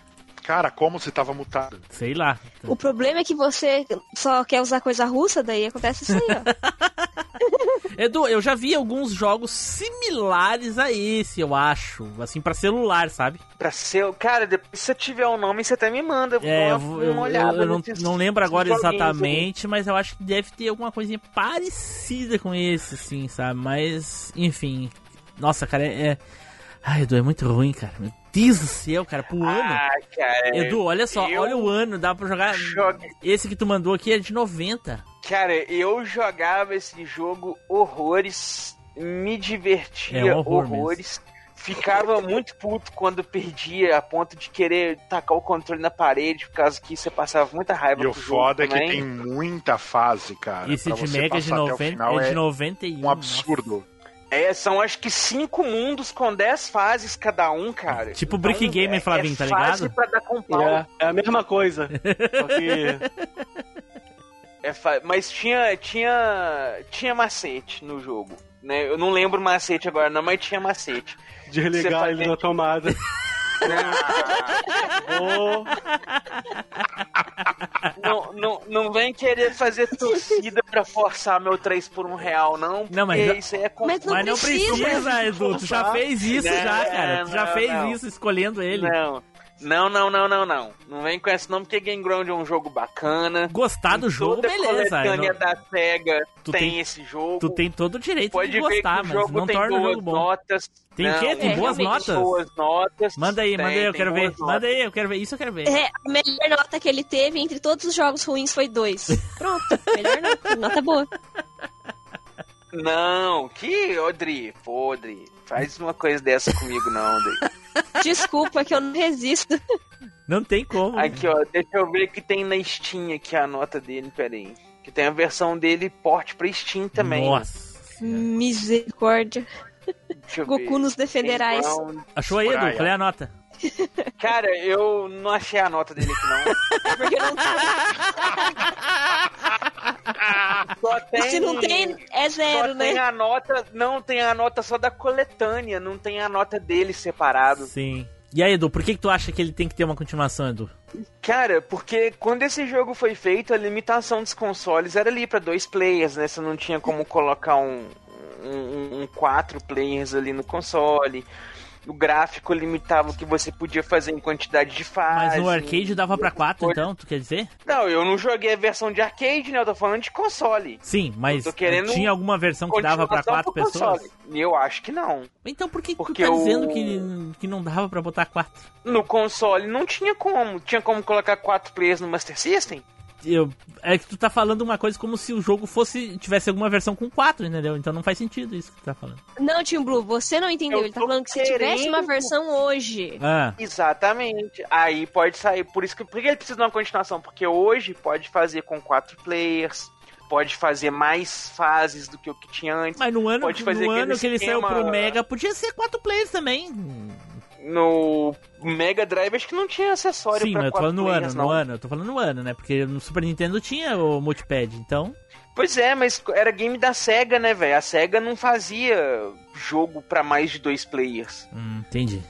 Cara, como você tava mutado? Sei lá. O problema é que você só quer usar coisa russa, daí acontece isso aí, ó. [LAUGHS] Edu, eu já vi alguns jogos similares a esse, eu acho. Assim, pra celular, sabe? Pra ser. Cara, depois se eu tiver o nome, você até me manda. Eu vou É, dar eu, uma, vou- eu- eu- olhada. eu não, não lembro agora exatamente, mas eu acho que deve ter alguma coisinha parecida com esse, assim, sabe? Mas, enfim. Nossa, cara, é. é... Ai, Edu, é muito ruim, cara. Meu Deus do céu, cara, pro ano. Ah, cara. Edu, olha só, eu olha o ano, dá pra jogar. jogue- Esse que tu mandou aqui é de 90. Cara, eu jogava esse jogo horrores, me divertia É um horror horrores. Ficava muito puto quando perdia, a ponto de querer tacar o controle na parede, por causa que você passava muita raiva E o foda é que também. tem muita fase, cara. Esse Pra de você Mega é de, passar até o 90, final é de é 91. um absurdo. É, são acho que cinco mundos com 10 fases cada um, cara. Tipo Brick Gamer, é, Flavinho, é tá fase ligado? pra dar com pau. É, é a mesma coisa. Só que. [LAUGHS] É fa- Mas tinha, tinha, tinha macete no jogo. Né? Eu não lembro macete agora, não, mas tinha macete. De Você religar faz- ele na tomada. [LAUGHS] Não, não, não vem querer fazer torcida pra forçar meu 3 por 1 real, não. Não, mas já- isso aí é Mas não Mas não precisa. precisa, Edu. Tu já fez isso Não, já, cara. Tu já fez não. isso escolhendo ele. Não. Não, não, não, não, não. Não vem com esse nome, porque Game Ground é um jogo bacana. Gostar do jogo, Toda beleza. coletânea Não- da SEGA Tu tem, tem- esse jogo. Tu tem todo o direito Pode de ver gostar, que o mas jogo não tem torna o jogo bom. notas. Tem o quê? Tem Não, boas notas? Boas notas. Manda aí, Tem, manda aí, eu quero ver. boas Manda notas. aí, eu quero ver. Isso eu quero ver. É, a melhor nota que ele teve entre todos os jogos ruins foi dois. [LAUGHS] Pronto, melhor nota, nota boa. Não, que, Odri, pô, Odri, faz uma coisa dessa comigo não, Odri. Desculpa que eu não resisto. Não tem como. Aqui, ó, deixa eu ver que tem na Steam aqui a nota dele, peraí. Que tem a versão dele porte pra Steam também. Nossa. Misericórdia. Deixa eu Goku ver. nos defenderás. Então, Achou aí, Edu? Qual é a nota? Cara, eu não achei a nota dele aqui não. [LAUGHS] Porque não Só tem... Se não tem, é Só zero, tem né? a nota, não tem a nota só da coletânea, não tem a nota dele separado. Sim. E aí, Edu, por que, que tu acha que ele tem que ter uma continuação, Edu? Cara, porque quando esse jogo foi feito, a limitação dos consoles era ali pra dois players, né? Você não tinha como colocar um, um, um quatro players ali no console. O gráfico limitava o que você podia fazer em quantidade de fases. Mas no arcade dava pra 4, Foi- então, tu quer dizer? Não, eu não joguei a versão de arcade, né? Eu tô falando de console. Sim, mas Eu tinha alguma versão que dava 4 pro pessoas? Eu acho que não. Então por que Porque tu tá o- dizendo que, que não dava pra botar 4? No console não tinha como. Tinha como colocar quatro players no Master System? Eu, é que tu tá falando uma coisa como se o jogo fosse tivesse alguma versão com 4, entendeu? Então não faz sentido isso que tu tá falando. Não, Tim Blue, você não entendeu. Eu Ele tá falando que se tivesse uma versão hoje. Ah, Exatamente. Aí pode sair. Por isso que por que ele precisa de uma continuação? Porque hoje pode fazer com quatro players, pode fazer mais fases do que o que tinha antes. mas no ano, Pode fazer no ano que ele saiu pro Mega, podia ser 4 players também. No Mega Drive acho que não tinha acessório Sim, pra mas eu tô falando no ano, não. no ano. Eu tô falando no ano, né? Porque no Super Nintendo tinha o multipad, então... Pois é, mas era game da SEGA, né, velho? A SEGA não fazia jogo pra mais de dois players. Hum, entendi.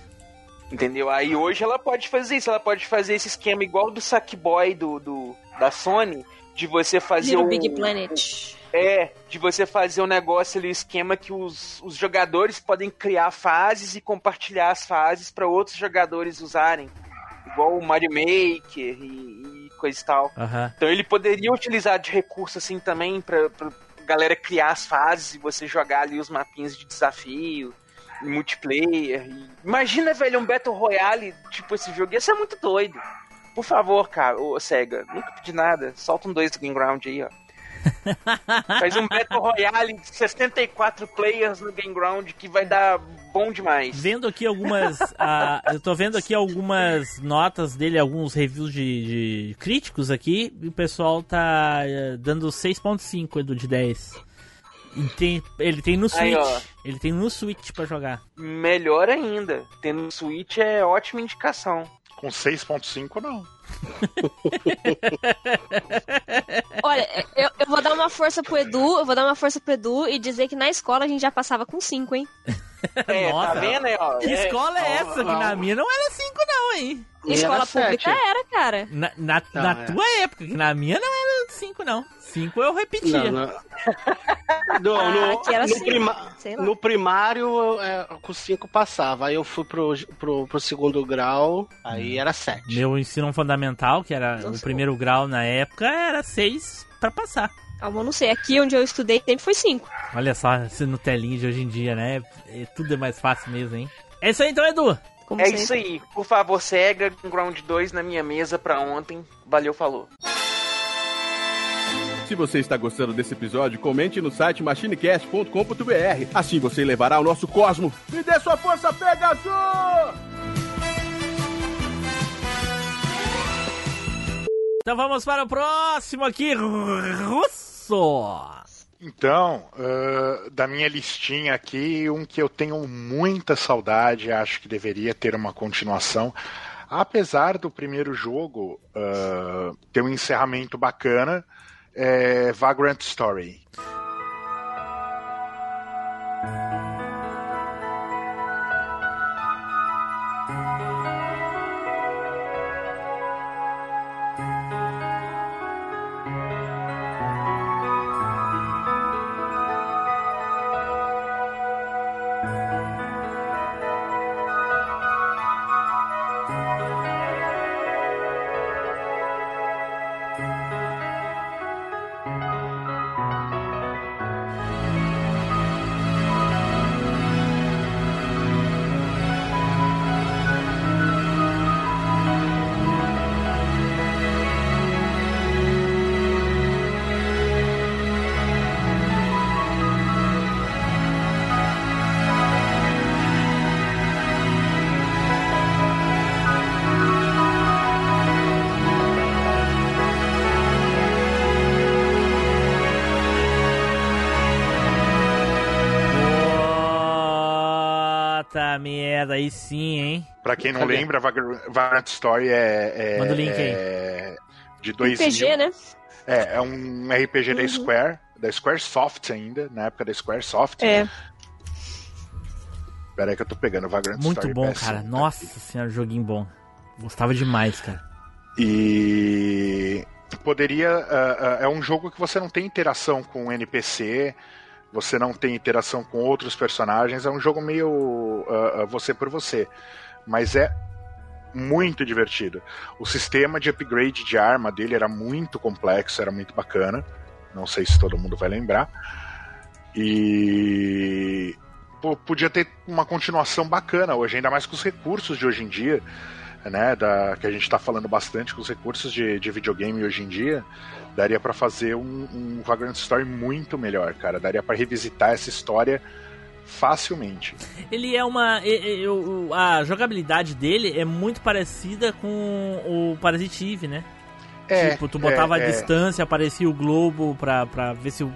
Entendeu? Aí hoje ela pode fazer isso, ela pode fazer esse esquema igual do Sackboy do, do, da Sony, de você fazer Little o, Big Planet. É, de você fazer um negócio ali, esquema que os, os jogadores podem criar fases e compartilhar as fases para outros jogadores usarem. Igual o Mario Maker e, e coisa e tal. Aham. Então ele poderia utilizar de recurso assim também pra, pra galera criar as fases e você jogar ali os mapinhos de desafio, multiplayer. e- Imagina, velho, um Battle Royale, tipo esse jogo, ia ser muito doido. Por favor, cara, ô SEGA, nunca pedi nada, solta um 2 do Game Ground aí, ó. [LAUGHS] Faz um Battle Royale de 64 players no Game Ground que vai dar bom demais. Vendo aqui algumas. ah, eu tô vendo aqui algumas notas dele, alguns reviews de, de críticos aqui, e o pessoal tá eh, dando 6.5 Edu, de 10. E tem- ele tem no Aí, Switch. ó. ele tem no Switch pra jogar. Melhor ainda. Tendo no Switch é ótima indicação. Com 6.5 não. [LAUGHS] Olha, eu, eu vou dar uma força pro Edu, eu vou dar uma força pro Edu e dizer que na escola a gente já passava com 5, hein? É, Nossa. tá vendo aí, ó? Que É, escola é não, essa? Que não. na minha não era 5 não, hein? E escola pública sete. era, cara. Na, na, Não, na é. tua época, que na minha não era 5 não. 5 eu repetia. Não, não. [LAUGHS] No, Ah, no- era no cinco, prima- no primário, é, com 5 passava. Aí eu fui pro, pro, pro segundo grau, aí era 7. Meu ensino fundamental, que era o primeiro grau na época, era 6 pra passar. Ah, eu não sei, aqui onde eu estudei sempre foi 5. Olha só, esse Nutelinha de hoje em dia, né? É, tudo é mais fácil mesmo, hein? É isso aí então, Edu. Como É sempre. isso aí. Por favor, cega Ground 2 na minha mesa pra ontem. Valeu, falou. Se você está gostando desse episódio, comente no site machinecast.com.br. Assim você levará ao nosso cosmo. Me dê sua força, Pegasus! Então vamos para o próximo aqui, Russo. Então, ah, da minha listinha aqui, um que eu tenho muita saudade, acho que deveria ter uma continuação. Apesar do primeiro jogo ah, ter um encerramento bacana, é Vagrant Story. Merda, aí sim, hein? Pra quem não Cadê? lembra, Vagr- Vagrant Story é, é- Manda o link aí. é de 2000. RPG, né? É, é um RPG da Uhum. Square, da Squaresoft ainda, na época da Squaresoft. É. Pera aí que eu tô pegando Vagrant Muito Story. bom, PS1 cara. aqui. Nossa senhora, joguinho bom. Gostava demais, cara. E poderia. ah, ah, é um jogo que você não tem interação com o NPC, você não tem interação com outros personagens, é um jogo meio ah, ah, você por você. Mas é muito divertido. O sistema de upgrade de arma dele era muito complexo, era muito bacana. Não sei se todo mundo vai lembrar. E podia ter uma continuação bacana hoje, ainda mais com os recursos de hoje em dia, né? Da, que a gente tá falando bastante com os recursos de, de videogame hoje em dia. Daria pra fazer um, um Vagrant Story muito melhor, cara. Daria pra revisitar essa história facilmente. Ele é uma. e- e- o- A jogabilidade dele é muito parecida com o Parasite Eve, né? É, tipo, tu botava é, a é. distância, aparecia o globo pra, pra ver se o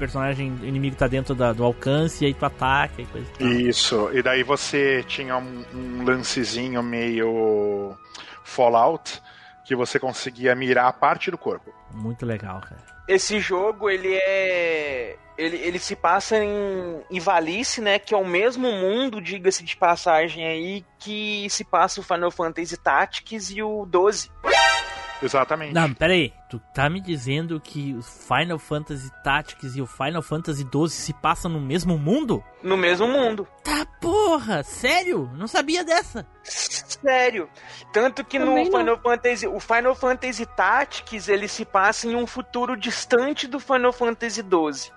personagem inimigo tá dentro da- do alcance, e aí tu ataca e coisa e tal. Isso, e daí você tinha um, um lancezinho meio Fallout que você conseguia mirar a parte do corpo. Muito legal, cara. Esse jogo, ele é. Ele, ele se passa em Ivalice, né? Que é o mesmo mundo, diga-se de passagem aí, que se passa o Final Fantasy Tactics e o 12. Exatamente. Não, pera aí. Tu tá me dizendo que o Final Fantasy Tactics e o Final Fantasy XII se passam no mesmo mundo? No mesmo mundo. Tá porra, sério? Não sabia dessa. Sério. Tanto que Também no não. Final Fantasy. O Final Fantasy Tactics ele se passa em um futuro distante do Final Fantasy XII.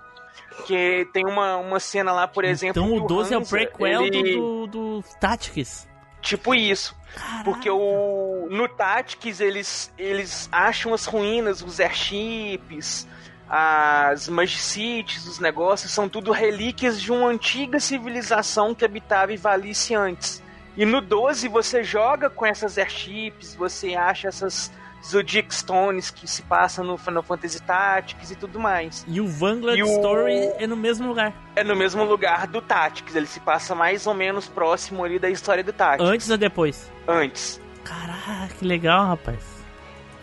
Que tem uma, uma cena lá, por exemplo. Então o 12 é o prequel ele- do, do Tactics. Tipo isso. Porque o no Tactics eles, eles acham as ruínas, os airships, as magicities, os negócios, são tudo relíquias de uma antiga civilização que habitava Ivalice antes. E no 12 você joga com essas airships, você acha essas Zodiac Stones, que se passa no Final Fantasy Tactics e tudo mais. E o Vanguard E o- Story é no mesmo lugar. É no mesmo lugar do Tactics, ele se passa mais ou menos próximo ali da história do Tactics. Antes ou depois? Antes. Caraca, que legal, rapaz.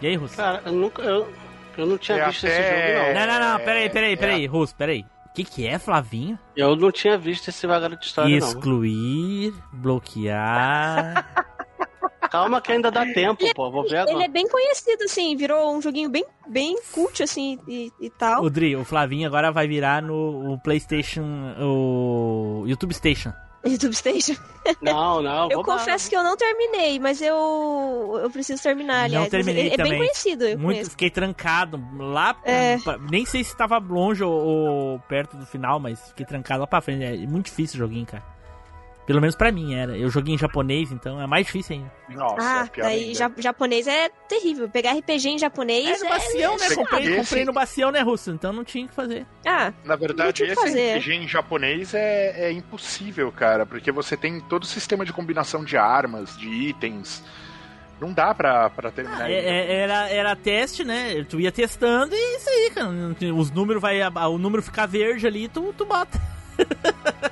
E aí, Russo? Cara, eu nunca. Eu, eu não tinha É visto até- esse jogo, não. Não, não, não, peraí, peraí, é- peraí, Russo, peraí. O que, que é, Flavinho? Eu não tinha visto esse vagaroso de história, não. Excluir, bloquear. [LAUGHS] Calma que ainda dá tempo, pô. Vou ver Ele agora. é bem conhecido, assim, virou um joguinho bem, bem cult, assim, e, e tal. o Dri, o Flavinho agora vai virar no o PlayStation, o YouTube Station. YouTube Station. [LAUGHS] Não, não. Eu confesso que eu não terminei, mas eu eu preciso terminar, aliás. Não terminei ele é também. bem conhecido, eu Muito, conheço. fiquei trancado lá. É. pra- nem sei se tava longe ou, ou perto do final, mas fiquei trancado lá pra frente. É muito difícil o joguinho, cara. Pelo menos pra mim era. Eu joguei em japonês, então é mais difícil ainda. Nossa, Ah, é pior daí ainda. ja- japonês é terrível. Pegar RPG em japonês É é. no bacião, né? Você Comprei, comprei no bacião, né, Russo? Então não tinha o que fazer. Ah, Na verdade, esse fazer. RPG em japonês é, é impossível, cara, porque você tem todo o sistema de combinação de armas, de itens. Não dá pra, pra terminar. É- é- era, era teste, né? Tu ia testando e isso aí, cara. Os números vai. O número ficar verde ali, tu, tu bota. [LAUGHS]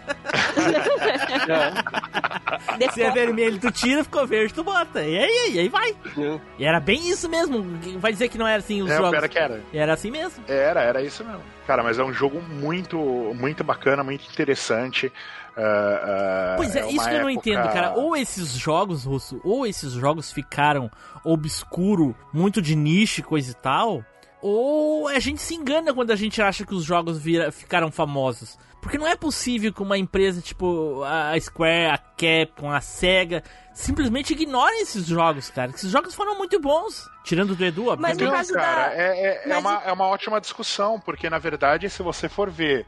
[LAUGHS] Se é vermelho, tu tira, ficou verde, tu bota. E aí, e aí vai. É. E era bem isso mesmo. Vai dizer que não era assim os É, jogos. pera que era. Era assim mesmo. Era, era isso mesmo. Cara, mas é um jogo muito, muito bacana, muito interessante. Ah, ah, Pois é, uma isso que eu não época- entendo, cara. Ou esses jogos, Russo, ou esses jogos ficaram obscuro, muito de nicho, coisa e tal. Ou a gente se engana quando a gente acha que os jogos vira- ficaram famosos. Porque não é possível que uma empresa tipo a Square, a Capcom, a Sega simplesmente ignorem esses jogos, cara. Esses jogos foram muito bons. Tirando do Edu, Mas no Não, caso cara, da- é, é, é mas- uma, é uma ótima discussão, porque na verdade, se você for ver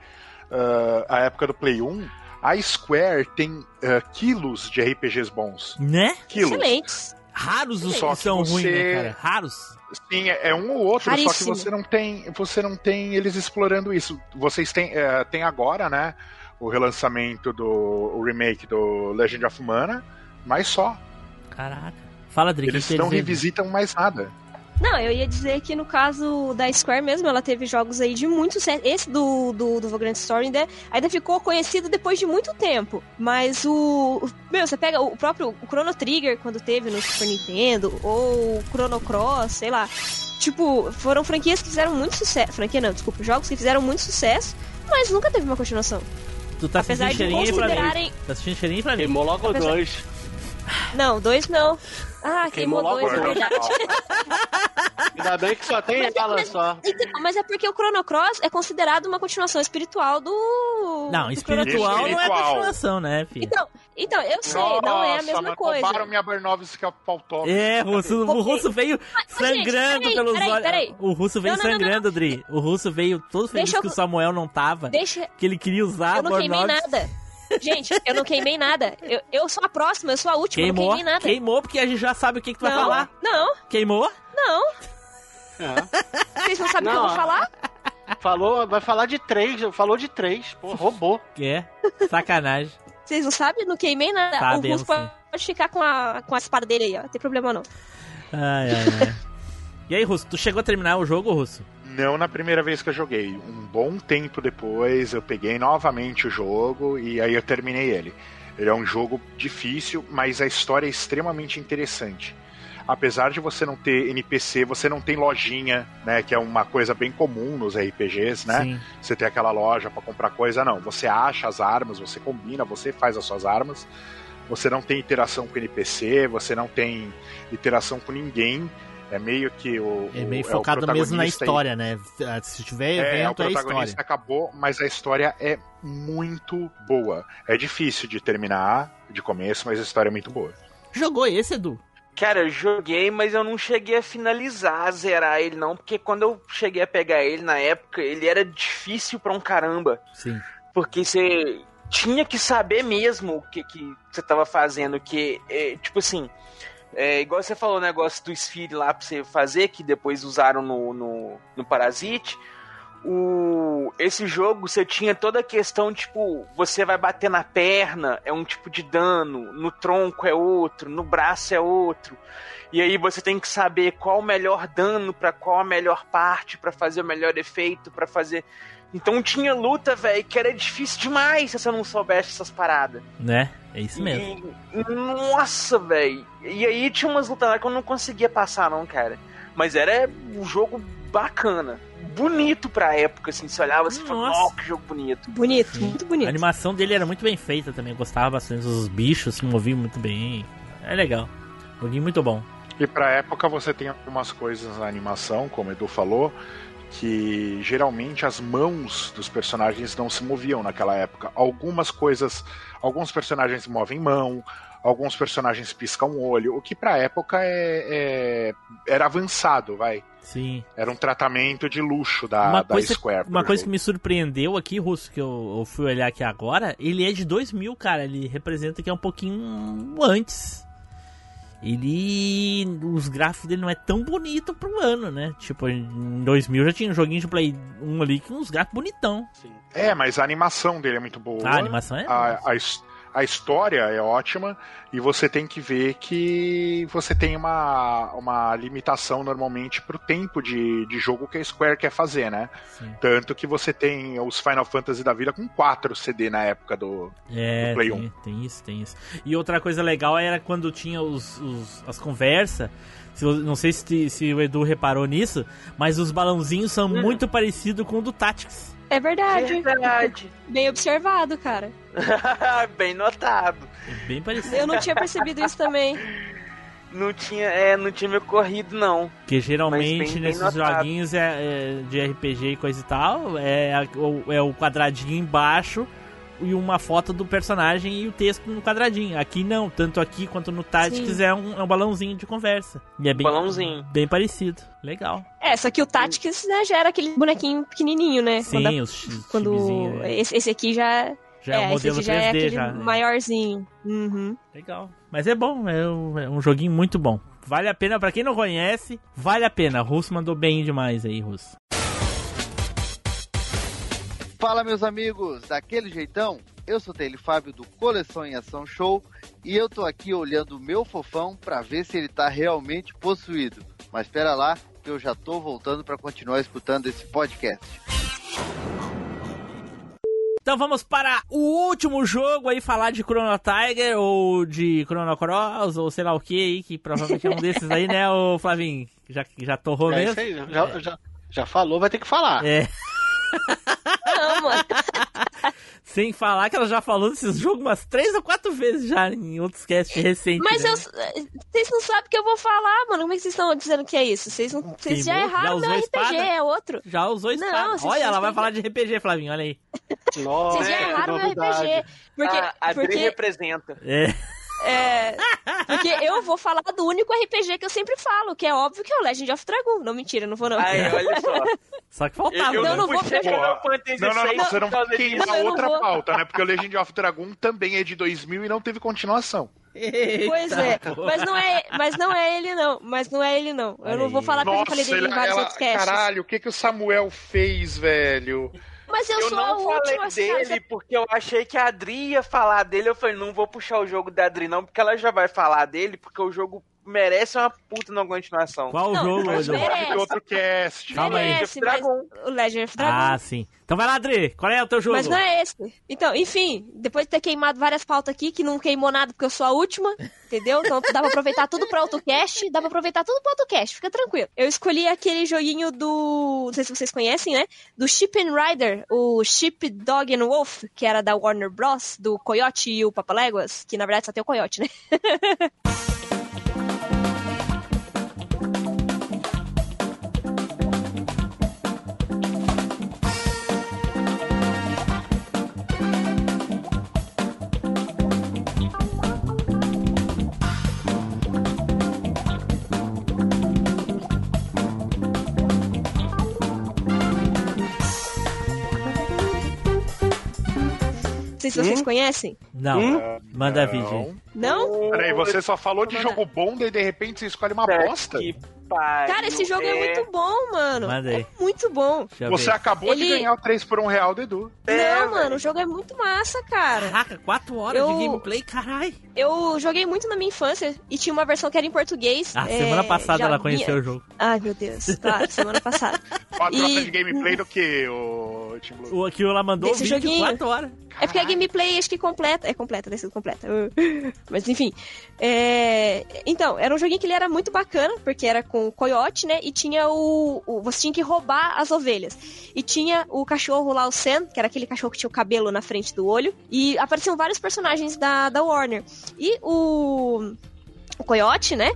ah, a época do Play 1, a Square tem ah, quilos de RPGs bons. Né? Quilos. excelentes. Raros os Só que são ruins, né, você- cara? Raros. Sim, é é um ou outro, só Raríssimo. que você não tem, você não tem eles explorando isso. Vocês têm, eh, tem agora, né, o relançamento do o remake do Legend of Mana, mas só. Caraca. Fala, Drick. Eles não revisitam mais nada. Não, eu ia dizer que no caso da Square mesmo, ela teve jogos aí de muito sucesso. Esse do, do, do Vagrant Story ainda, ainda ficou conhecido depois de muito tempo. Mas o. Meu, você pega o próprio o Chrono Trigger quando teve no Super Nintendo, ou o Chrono Cross, sei lá. Tipo, foram franquias que fizeram muito sucesso. Franquia não, desculpa, jogos que fizeram muito sucesso, mas nunca teve uma continuação. Tu tá Apesar de cheirinho aí pra mim. considerarem. Tá sentindo cheirinho pra mim. Queimou logo Apesar- dois. Não, dois não. Ah, Queimou queimou, dois, é verdade. [LAUGHS] Ainda bem que só tem Mas é- ela mas- só. Então, mas é porque o Chrono Cross é considerado uma continuação espiritual do. Não, do espiritual não é continuação, né, filho? Então, então, eu sei, não é a mesma mas coisa. roubaram minha Bernovski pautógrafo. É, Russo, o. Russo veio Mas, gente, sangrando peraí, pelos peraí, olhos. peraí. O Russo veio Não, não, não, sangrando, Dri. O Russo veio todo feliz Deixa eu- que o Samuel não tava. Deixa. Que ele queria usar Eu não a queimei Bornox. nada. Gente, eu não queimei nada. Eu, eu sou a próxima, eu sou a última, eu não Queimou, queimei nada. queimou porque a gente já sabe o que, que tu vai Não, falar. não, Queimou? não. É. Vocês não sabem o que eu vou falar? Falou, vai falar de três. Falou de três. Pô, roubou. É, sacanagem. Vocês não sabem? Não queimei nada. Sabemos, o Russo pode ficar com a, com a espada dele aí, ó. Não tem problema não. Ai, ai, ai. E aí, Russo, tu chegou a terminar o jogo, Russo? Não na primeira vez que eu joguei. Um bom tempo depois, eu peguei novamente o jogo e aí eu terminei ele. Ele é um jogo difícil, mas a história é extremamente interessante. Apesar de você não ter NPC, você não tem lojinha, né? Que é uma coisa bem comum nos RPGs, né? Sim. Você tem aquela loja pra comprar coisa, não. Você acha as armas, você combina, você faz as suas armas. Você não tem interação com NPC, você não tem interação com ninguém. É meio que o. É meio o- focado o mesmo na protagonista e- história, né? Se tiver é, o evento, é, protagonista história. acabou, mas a história é muito boa. É difícil de terminar de começo, mas a história é muito boa. Jogou esse, Edu? Cara, eu joguei, mas eu não cheguei a finalizar, a zerar ele não, porque quando eu cheguei a pegar ele na época, ele era difícil pra um caramba. Sim. Porque você tinha que saber mesmo o que, que você tava fazendo, que, é, tipo assim, é, igual você falou o negócio do Sphere lá pra você fazer, que depois usaram no, no, no Parasite, o esse jogo você tinha toda a questão tipo você vai bater na perna é um tipo de dano no tronco é outro no braço é outro. E aí você tem que saber qual o melhor dano para qual a melhor parte para fazer o melhor efeito para fazer então tinha luta velho que era difícil demais se você não soubesse essas paradas Né? É isso mesmo. e, nossa, velho. E aí tinha umas lutas lá que eu não conseguia passar, não, cara. Mas era um jogo bacana. Bonito pra época, assim. Você olhava e falava, Nossa. ó, que jogo bonito. Bonito, muito A bonito. animação dele era muito bem feita também. Eu gostava bastante. Os bichos se moviam muito bem. É legal. Joguinho muito bom. E pra época você tem algumas coisas na animação, como o Edu falou, que geralmente as mãos dos personagens não se moviam naquela época. Algumas coisas, alguns personagens movem mão, alguns personagens piscam o olho, o que pra época é, é- era avançado, vai. Sim. Era um tratamento de luxo da, uma da coisa, Square. uma coisa que me surpreendeu aqui, Russo, que eu, eu fui olhar aqui agora, ele é de 2000, cara. Ele representa que é um pouquinho antes. Ele. Os gráficos dele não é tão bonito pro ano, né? Tipo, em 2000 já tinha um joguinho de Play 1 ali com uns gráficos bonitão. É, mas a animação dele é muito boa. A animação é A, a, a história é ótima e você tem que ver que você tem uma, uma limitação normalmente pro tempo de, de jogo que a Square quer fazer, né? Sim. Tanto que você tem os Final Fantasy da vida com 4 CD na época do, É, do Play tem, 1. tem isso, tem isso. E outra coisa legal era quando tinha os, os- as conversas. Não sei se, se o Edu reparou nisso, mas os balãozinhos são muito parecidos com o do Tactics. É verdade. Verdade. Bem observado, cara. [LAUGHS] Bem notado. Bem parecido. Eu não tinha percebido isso também. [LAUGHS] Não tinha, é, não tinha me ocorrido, não. Porque geralmente bem- bem nesses notado. joguinhos é, é de RPG e coisa e tal, é, é o quadradinho embaixo e uma foto do personagem e o texto no quadradinho. Aqui não, tanto aqui quanto no Tactics Sim. é um, é um balãozinho de conversa. E é bem, Balãozinho. bem parecido. Legal. É, só que o Tactics né, já era aquele bonequinho pequenininho, né? Sim, quando, a- os quando chibizinhos, é. esse, esse aqui já, Já é, um esse modelo já 3D é já. né? maiorzinho. Uhum. Legal. Mas é bom, é um, é um joguinho muito bom. Vale a pena, pra quem não conhece, vale a pena. Russo mandou bem demais aí, Russo. Fala, meus amigos, daquele jeitão? Eu sou o Tele Fábio do Coleção em Ação Show e eu tô aqui olhando o meu fofão pra ver se ele tá realmente possuído. Mas espera lá, que eu já tô voltando pra continuar escutando esse podcast. Então vamos para o último jogo aí, falar de Chrono Tiger ou de Chrono Cross ou sei lá o que aí, que provavelmente é um desses aí, né, o Flavinho? Já, já torrou É mesmo? isso aí, já, já, já falou, vai ter que falar. É. Não, mano. Sem falar que ela já falou desses jogos umas três ou quatro vezes já em outros casts recentes. Mas né? eu, vocês não sabem o que eu vou falar, mano. Como é que vocês estão dizendo que é isso? Vocês, não, vocês já? Já erraram usou meu RPG, espada? é outro. Já usou Não, espada. vocês- Olha, ela vai falar de RPG, Flavinho, olha aí. Nossa, Vocês já que erraram meu. RPG. Porque, a Adri porque, representa. É. é, porque eu vou falar do único RPG que eu sempre falo, que é óbvio que é o Legend of Dragon. Não, mentira, não vou não. Aí, olha só. Só que faltava. Eu né? não, não vou porque- Final Fantasy Não, não, não, VI você não Não, eu não outra vou. pauta, né? Porque o Legend of Dragon também é de 2000 e não teve continuação. Pois é, mas não é, mas não é ele não, mas não é ele não. Eu Olha não vou aí. falar porque eu falei dele ele, em vários ela, outros casts. caralho, o que que o Samuel fez, velho? Mas eu, Eu sou não falei cara, dele porque eu achei que a Adri ia falar dele. Eu falei, não vou puxar o jogo da Adri, não, porque ela já vai falar dele, porque o jogo merece uma puta na continuação. Qual o jogo, merece. Ter outro cast. Calma aí. merece, mas o Legend of Dragon. Ah, sim. Então vai lá, Adri. Qual é o teu jogo? Mas não é esse. Então, enfim, depois de ter queimado várias pautas aqui, que não queimou nada porque eu sou a última, entendeu? Então dá pra aproveitar tudo pra AutoCast, dá pra aproveitar tudo pra AutoCast, fica tranquilo. Eu escolhi aquele joguinho do. Não sei se vocês conhecem, né? Do Ship and Rider, o Ship Dog and Wolf, que era da Warner Bros., do Coyote e o Papaléguas, que na verdade só tem o Coyote, né? [LAUGHS] sei se vocês conhecem. Não. Hum? Manda vídeo aí. Não? Peraí, você só falou de jogo bom, daí de repente você escolhe uma bosta? Que pariu, Cara, esse jogo é, muito bom, mano. Manda aí. É muito bom. Deixa Você ver. acabou de Ele- ganhar o 3 por 1 real do Edu. não, mano, o jogo é muito massa, cara. Caraca, 4 horas de Eu- gameplay, carai. Eu joguei muito na minha infância e tinha uma versão que era em português. Ah, é, semana passada já ela conheceu o jogo. Ai, meu Deus. Claro, semana passada. 4 E- horas de gameplay do que, o Team Blue? O que ela mandou Desse 24 joguinho. horas. É porque a gameplay acho que completa. É completa, deve ser completa. [LAUGHS] Mas enfim. é, Então, era um joguinho que ele era muito bacana, porque era com o coiote, né? E tinha o... o- Você tinha que roubar as ovelhas. E tinha o cachorro lá, o Sam, que era aquele cachorro que tinha o cabelo na frente do olho. E apareciam vários personagens da, da Warner. E o. O coiote, né?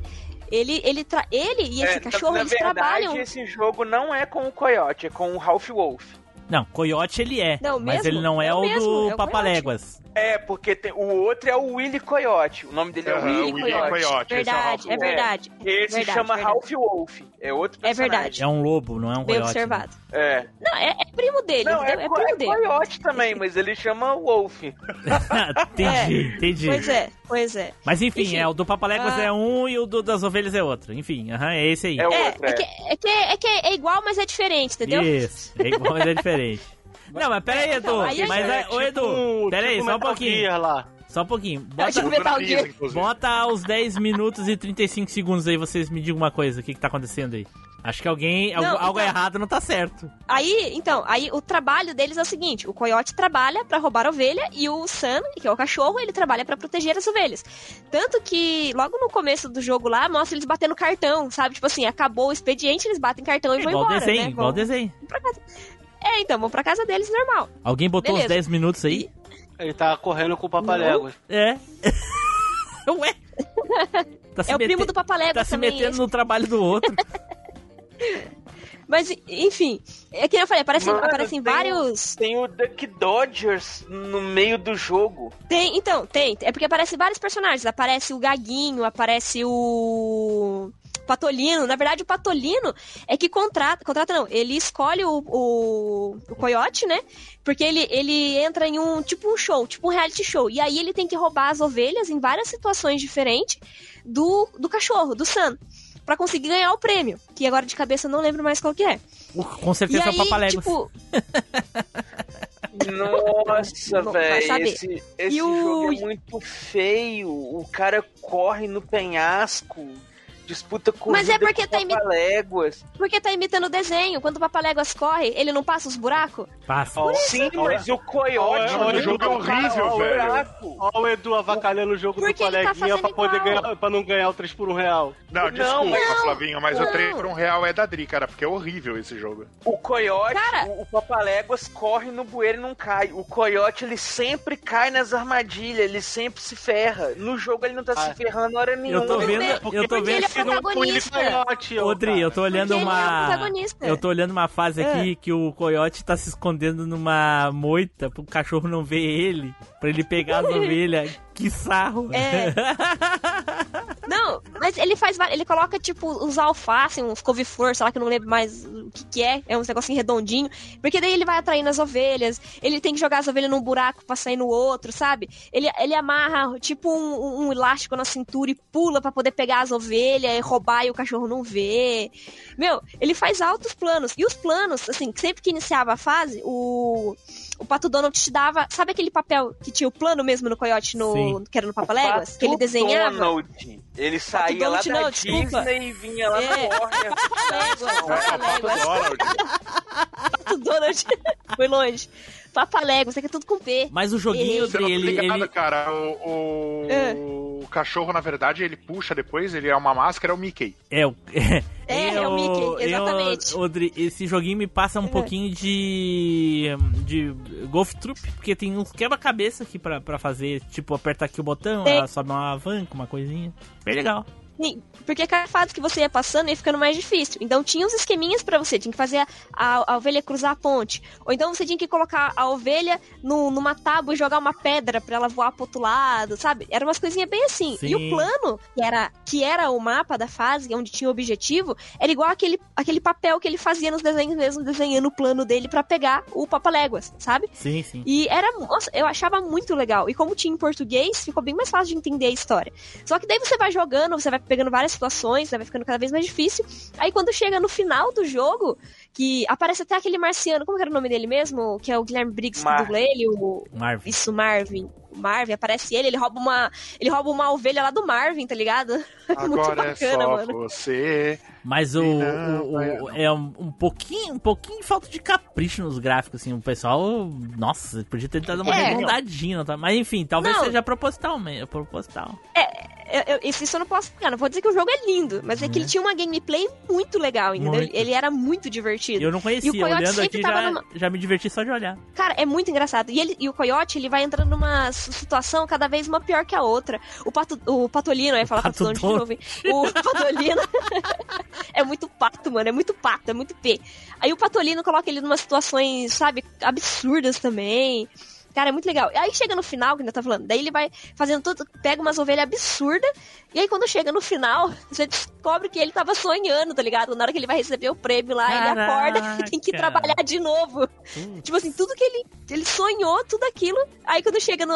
Ele, ele, tra... ele e esse É, cachorro, na eles verdade, trabalham. esse jogo não é com o Coyote, é com o Ralph Wolf. Não, Coyote ele é. Não, mas mesmo? ele não é, É o mesmo, do é Papaléguas. É, porque tem- o outro é o Willy Coyote. O nome dele é Aham, Willy Willy Coyote. É Verdade, é Wolf. verdade. Esse Verdade, chama verdade. Ralph Wolf. É outro É personagem. verdade. É um lobo, não é um Bem coiote. observado. É. Não, é, é primo dele, Não, é? É, primo é dele. Coyote também, [LAUGHS] mas ele chama Wolf. [LAUGHS] entendi, entendi. Pois é, pois é. Mas enfim, Enfim, é, o do Papaléguas ah. é um e o do das ovelhas é outro. Enfim, aham, é esse aí. É o É, outro, é, é. que, é, que, é que é igual, mas é diferente, entendeu? Isso, é igual, mas é diferente. Não, mas pera aí, Edu. Então, aí a mas, é, ô, Edu, pera aí, tipo só um pouquinho. Lá. Só um pouquinho. É Bota, tipo Metal Gear. bota os 10 minutos e 35 segundos aí, vocês me digam uma coisa. O que que tá acontecendo aí? Acho que alguém, Não, algo, algo então- errado não tá certo. Aí, então, aí o trabalho deles é o seguinte: o coiote trabalha pra roubar a ovelha e o Sam, que é o cachorro, ele trabalha pra proteger as ovelhas. Tanto que logo no começo do jogo lá, mostra eles batendo cartão, sabe? Tipo assim, acabou o expediente, eles batem cartão e vão igual embora, desenho, né? igual Vão desenho. pra casa. É, então, vão pra casa deles normal. Alguém botou Beleza. uns 10 minutos aí? Ele tá correndo com o Papaléguas. É. [LAUGHS] Ué? Tá se É o primo mete- do Papaléguas Tá se também, metendo esse. no trabalho do outro. [LAUGHS] Mas, enfim, é que eu falei, aparecem, Mano, aparecem tem vários. Tem o Duck Dodgers no meio do jogo. Tem, então, tem. É porque aparecem vários personagens. Aparece o Gaguinho, aparece o. Patolino. Na verdade, o Patolino é que contrata. Contrata não, ele escolhe o, o, o Coyote, né? Porque ele, ele entra em um tipo um show, tipo um reality show. E aí ele tem que roubar as ovelhas em várias situações diferentes do, do cachorro, do Sam. Pra conseguir ganhar o prêmio. Que agora de cabeça eu não lembro mais qual que é. Uh, Com E certeza é o aí, Papaléguas. tipo, [LAUGHS] Nossa, velho. Esse, esse o- jogo é muito feio. O cara corre no penhasco. Disputa com Mas é porque tá imi- léguas. porque tá imitando o desenho. Quando o Papaléguas corre, ele não passa os buracos? Passa. Sim, mas o coiote. Olha, o jogo é horrível, o velho. Olha o Edu avacalhando o jogo Porque do tá coleguinha fazendo pra, poder igual. ganhar, pra não ganhar o 3 por 1 real. Não, desculpa, mas- Flavinho, mas o não. 3 por 1 real é da Dri, cara, porque é horrível esse jogo. O coiote, Cara- o, o papaléguas corre no bueiro e não cai. O coiote, ele sempre cai nas armadilhas, ele sempre se ferra. No jogo ele não tá Ah. se ferrando hora nenhuma. Eu tô vendo, é- eu tô porque é ô, Odri, eu tô olhando é o uma. Eu tô olhando uma fase aqui que o coiote tá se escondendo numa moita pro cachorro não ver ele, pra ele pegar as [LAUGHS] ovelhas. Que sarro. É. [LAUGHS] Não, mas ele faz. Ele coloca, tipo, os alface, uns couve-flor, sei lá que eu não lembro mais o que, que é. É uns negocinho redondinho. Porque daí ele vai atraindo as ovelhas. Ele tem que jogar as ovelhas num buraco pra sair no outro, sabe? Ele, ele amarra, tipo, um, um elástico na cintura e pula pra poder pegar as ovelhas e roubar e o cachorro não vê. Meu, ele faz altos planos. E os planos, assim, sempre que iniciava a fase, o. O Pato Donald te dava. Sabe aquele papel que tinha o plano mesmo no Coyote, no, Sim. que era no O Papaléguas? Que ele Pato desenhava? Donald, ele saía lá Donald, da não, desculpa. Disney e vinha lá É. na Warner. Papaléguas. Donald. Pato Donald. [LAUGHS] Foi longe. Papaléguas, é que é tudo com P. Mas o joguinho, Você não tá ligado, ele. cara. O, o- É. o cachorro, na verdade, ele puxa depois, ele é uma máscara, é o Mickey. É, o. [LAUGHS] É, é o Mickey, exatamente. Eu, Odri, esse joguinho me passa um É. pouquinho de. de Golf Troop, porque tem uns quebra-cabeça aqui pra, pra fazer. Tipo, aperta aqui o botão, ela sobe uma alavanca, uma coisinha. Bem legal. Sim, porque cada fase que você ia passando ia ficando mais difícil. Então tinha uns esqueminhas pra você. Tinha que fazer a, a- a ovelha cruzar a ponte. Ou então você tinha que colocar a ovelha no- numa tábua e jogar uma pedra pra ela voar pro outro lado, sabe? Eram umas coisinhas bem assim. Sim. E o plano, que era, que era o mapa da fase, onde tinha o objetivo, era igual aquele, aquele papel que ele fazia nos desenhos mesmo, desenhando o plano dele pra pegar o Papaléguas, sabe? Sim, sim. E era, nossa, eu achava muito legal. E como tinha em português, ficou bem mais fácil de entender a história. Só que daí você vai jogando, você vai pegando várias situações, né, vai ficando cada vez mais difícil. Aí quando chega no final do jogo, que aparece até aquele marciano, como que era o nome dele mesmo? Que é o Guilherme Briggs que Mar- dubla ele, o... Marvin. Isso, Marvin. Marvin, aparece ele, ele rouba uma. Ele rouba uma ovelha lá do Marvin, tá ligado? [LAUGHS] Muito Agora é bacana, só mano. você. Mas o, Não, o- o- é um, um pouquinho, um pouquinho de falta de capricho nos gráficos, assim. O pessoal, nossa, podia ter dado uma É. arredondadinha, tá? Mas enfim, talvez Não. seja proposital mesmo, proposital. Eu, eu, isso isso eu não posso explicar, não vou dizer que o jogo é lindo, mas é que ele tinha uma gameplay muito legal, entendeu? Uhum. Muito. Ele era muito divertido. Eu não conhecia, E o Coyote olhando aqui já, numa- já me diverti só de olhar. Cara, é muito engraçado. E, ele, e o Coyote, ele vai entrando numa situação cada vez uma pior que a outra. O, pato, o Patolino, eu ia falar Pato Pato Donald de novo? O [LAUGHS] Patolino [LAUGHS] é muito pato, mano. É muito pato, é muito P. Aí o Patolino coloca ele numa situações, sabe, absurdas também. Cara, é muito legal. Aí chega no final, que ainda tá falando, daí ele vai fazendo tudo, pega umas ovelhas absurdas, e aí quando chega no final, você descobre que ele tava sonhando, tá ligado? Na hora que ele vai receber o prêmio lá, ele acorda e tem que Caraca. trabalhar de novo. Tipo assim, tudo que ele, ele sonhou, tudo aquilo. Aí quando chega no,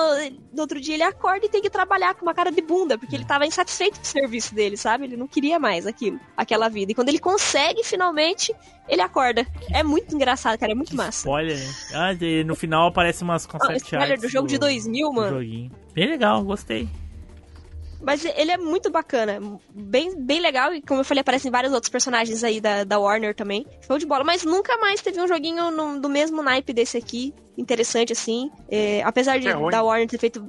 no outro dia, ele acorda e tem que trabalhar com uma cara de bunda, porque ele tava insatisfeito com o serviço dele, sabe? Ele não queria mais aquilo, aquela vida. E quando ele consegue, finalmente, ele acorda. É muito engraçado, cara, é muito massa. Spoiler, né? Ah, no final aparece umas spoiler do jogo de 2000, do mano. joguinho. Bem legal, gostei. Mas ele é muito bacana, bem, bem legal, e como eu falei, aparecem vários outros personagens aí da, da Warner também. Show de bola, mas nunca mais teve um joguinho no- do mesmo naipe desse aqui, interessante assim. É, apesar de É da Warner ter feito.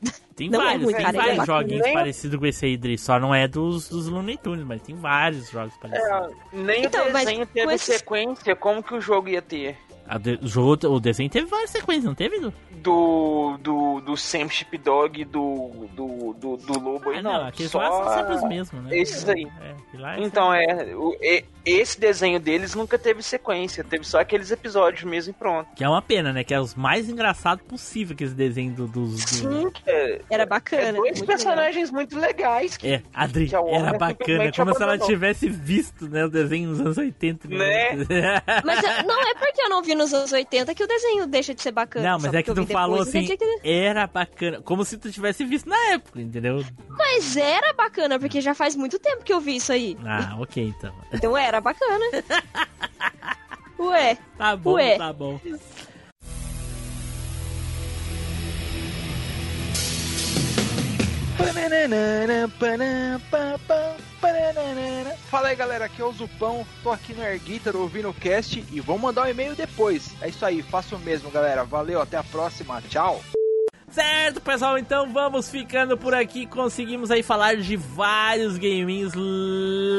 [LAUGHS] Tem Não é vários, ruim, tem cara, é vários bacana. joguinhos Nem- parecidos com esse aí, Dri. Só não é dos, dos Looney Tunes, mas tem vários jogos parecidos. É, nem Então, o desenho com teve esses- sequência, como que o jogo ia ter? A de- o, jogo, o desenho teve várias sequências, não teve? Du? Do, do, do Sam Sheepdog, do, do, do, do Lobo Ah, não. não, aqueles só lá são sempre os mesmos, né? Esses aí. É, lá é Então é, o- e- esse desenho deles nunca teve sequência, teve só aqueles episódios mesmo e pronto. Que é uma pena, né? Que é os mais engraçados possível que esse desenho do- dos. do- Sim, é, Era é bacana. dois muito personagens muito legais. Que, É, Adri, que era bacana, simplesmente como se ela abandonou. tivesse visto, né, o desenho nos anos 80. Né? legal. [LAUGHS] Mas não é porque eu não vi nos anos 80 que o desenho deixa de ser bacana. Não, mas é que tu falou não assim, que- era bacana, como se tu tivesse visto na época, entendeu? Mas era bacana, porque já faz muito tempo que eu vi isso aí. Ah, ok, então. Então era bacana. [LAUGHS] Ué, Tá bom, Ué. tá bom. Fala aí galera, aqui é o Zupão, tô aqui no Air Guitar ouvindo o cast e vou mandar um e-mail depois. É isso aí, faça o mesmo galera, valeu, até a próxima, tchau! Certo, pessoal, então vamos ficando por aqui. Conseguimos aí falar de vários gaminhos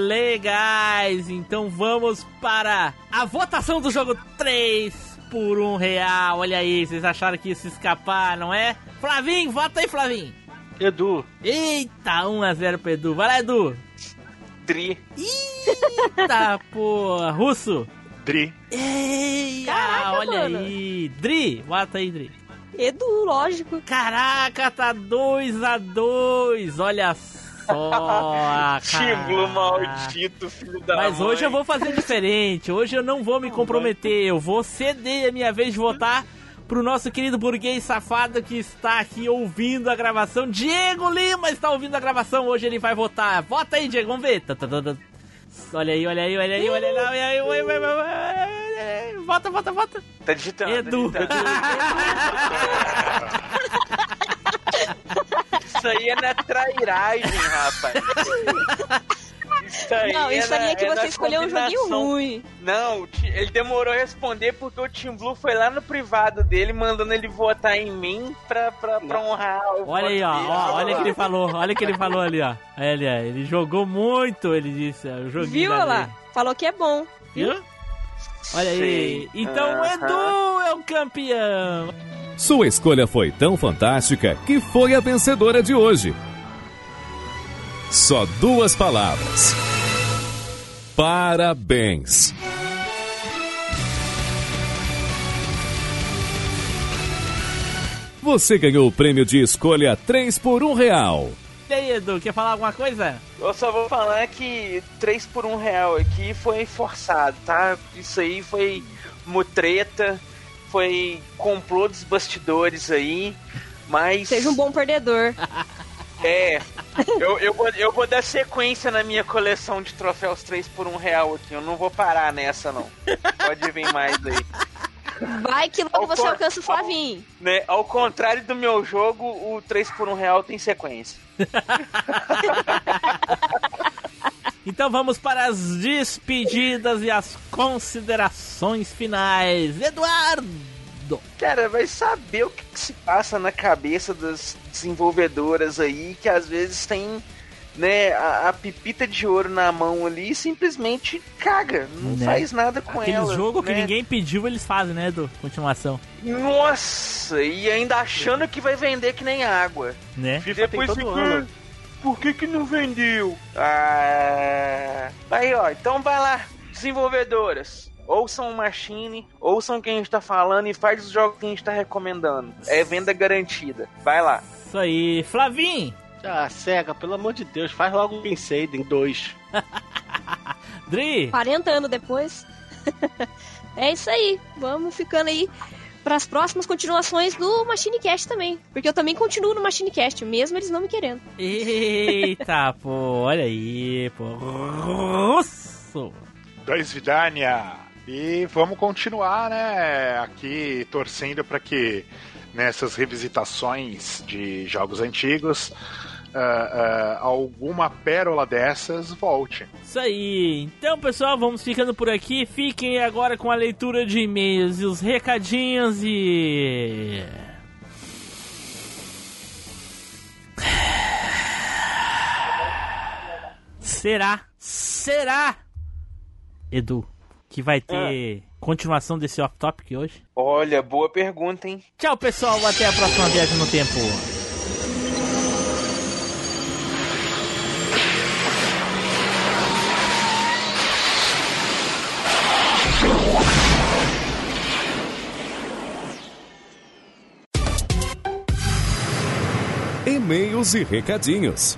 legais. Então vamos para a votação do jogo 3 por um real. Olha aí, vocês acharam que ia se escapar, não é? Flavinho, vota aí, Flavinho. Edu, Eita, 1x0 pro Edu. Vai lá, Edu. Dri. Eita, [LAUGHS] porra. Russo. Dri. Eita, Caraca, olha mano. aí. Dri, bota aí, Dri. Edu, lógico. Caraca, tá 2x2. Olha só. [LAUGHS] Tímulo maldito, filho da Mas mãe. hoje eu vou fazer diferente. Hoje eu não vou me comprometer. Eu vou ceder a minha vez de votar pro nosso querido burguês safado que está aqui ouvindo a gravação. Diego Lima está ouvindo a gravação. Hoje ele vai votar. Vota aí, Diego. Vamos ver. Tá, tá, tá. Olha aí, olha aí, olha aí, olha aí. Olha aí, olha aí, olha aí, olha aí. Vota, vota, vota. Tá digitando. Edu. Tá digitando. [LAUGHS] Isso aí é na trairagem, rapaz. Isso aí Não, isso é aí na- é que na você escolheu um joguinho ruim. Não, ele demorou a responder porque o Tim Blue foi lá no privado dele mandando ele votar em mim pra, pra, pra honrar o Olha aí, ó, ó, olha o que ele falou, olha o que ele falou ali, ó. Ele, ele jogou muito, ele disse, o joguinho Viu lá? Falou que é bom. Viu? Olha aí. Então o Aham. Edu é o campeão. Sua escolha foi tão fantástica que foi a vencedora de hoje. Só duas palavras. Parabéns. Você ganhou o prêmio de escolha 3 por 1 real. E aí, Edu, quer falar alguma coisa? Eu só vou falar que 3 por 1 real aqui foi forçado, tá? Isso aí foi mutreta, foi complô dos bastidores aí, mas... Seja um bom perdedor. [LAUGHS] É, eu, eu, vou, eu vou dar sequência na minha coleção de troféus 3 por um real aqui. Eu não vou parar nessa, não. Pode vir mais aí. Vai que logo Ao você alcança o Flavinho. Né? Ao contrário do meu jogo, o 3 por um real tem sequência. [LAUGHS] Então vamos para as despedidas e as considerações finais. Eduardo! Cara, vai saber o que, que se passa na cabeça das desenvolvedoras aí, que às vezes tem né, a, a pepita de ouro na mão ali e simplesmente caga, não Né? faz nada com Aquele ela. jogo que né? ninguém pediu, eles fazem, né, Edu? Continuação. Nossa, e ainda achando que vai vender que nem água. Né? FIFA tem todo ano. Por que que não vendeu? Ah, aí ó, então vai lá, desenvolvedoras. Ouçam o Machine, ouçam quem a gente tá falando e faz os jogos que a gente tá recomendando. É venda garantida. Vai lá. Isso aí. Flavim! Ah, cega, pelo amor de Deus, faz logo o Pinsaden 2. [LAUGHS] Dri! 40 anos depois. [LAUGHS] é isso aí. Vamos ficando aí para as próximas continuações do Machine Cast também. Porque eu também continuo no Machine Cast, mesmo eles não me querendo. Eita, pô, olha aí, pô. Russo! Dois Vidania. E vamos continuar, né? Aqui torcendo para que nessas revisitações de jogos antigos ah, ah, alguma pérola dessas volte. Isso aí. Então, pessoal, vamos ficando por aqui. Fiquem agora com a leitura de e-mails e os recadinhos e. Será? Será? Edu, que vai ter continuação desse off-topic hoje? Olha, boa pergunta, hein? Tchau, pessoal. Até a próxima viagem no tempo. E-mails e recadinhos.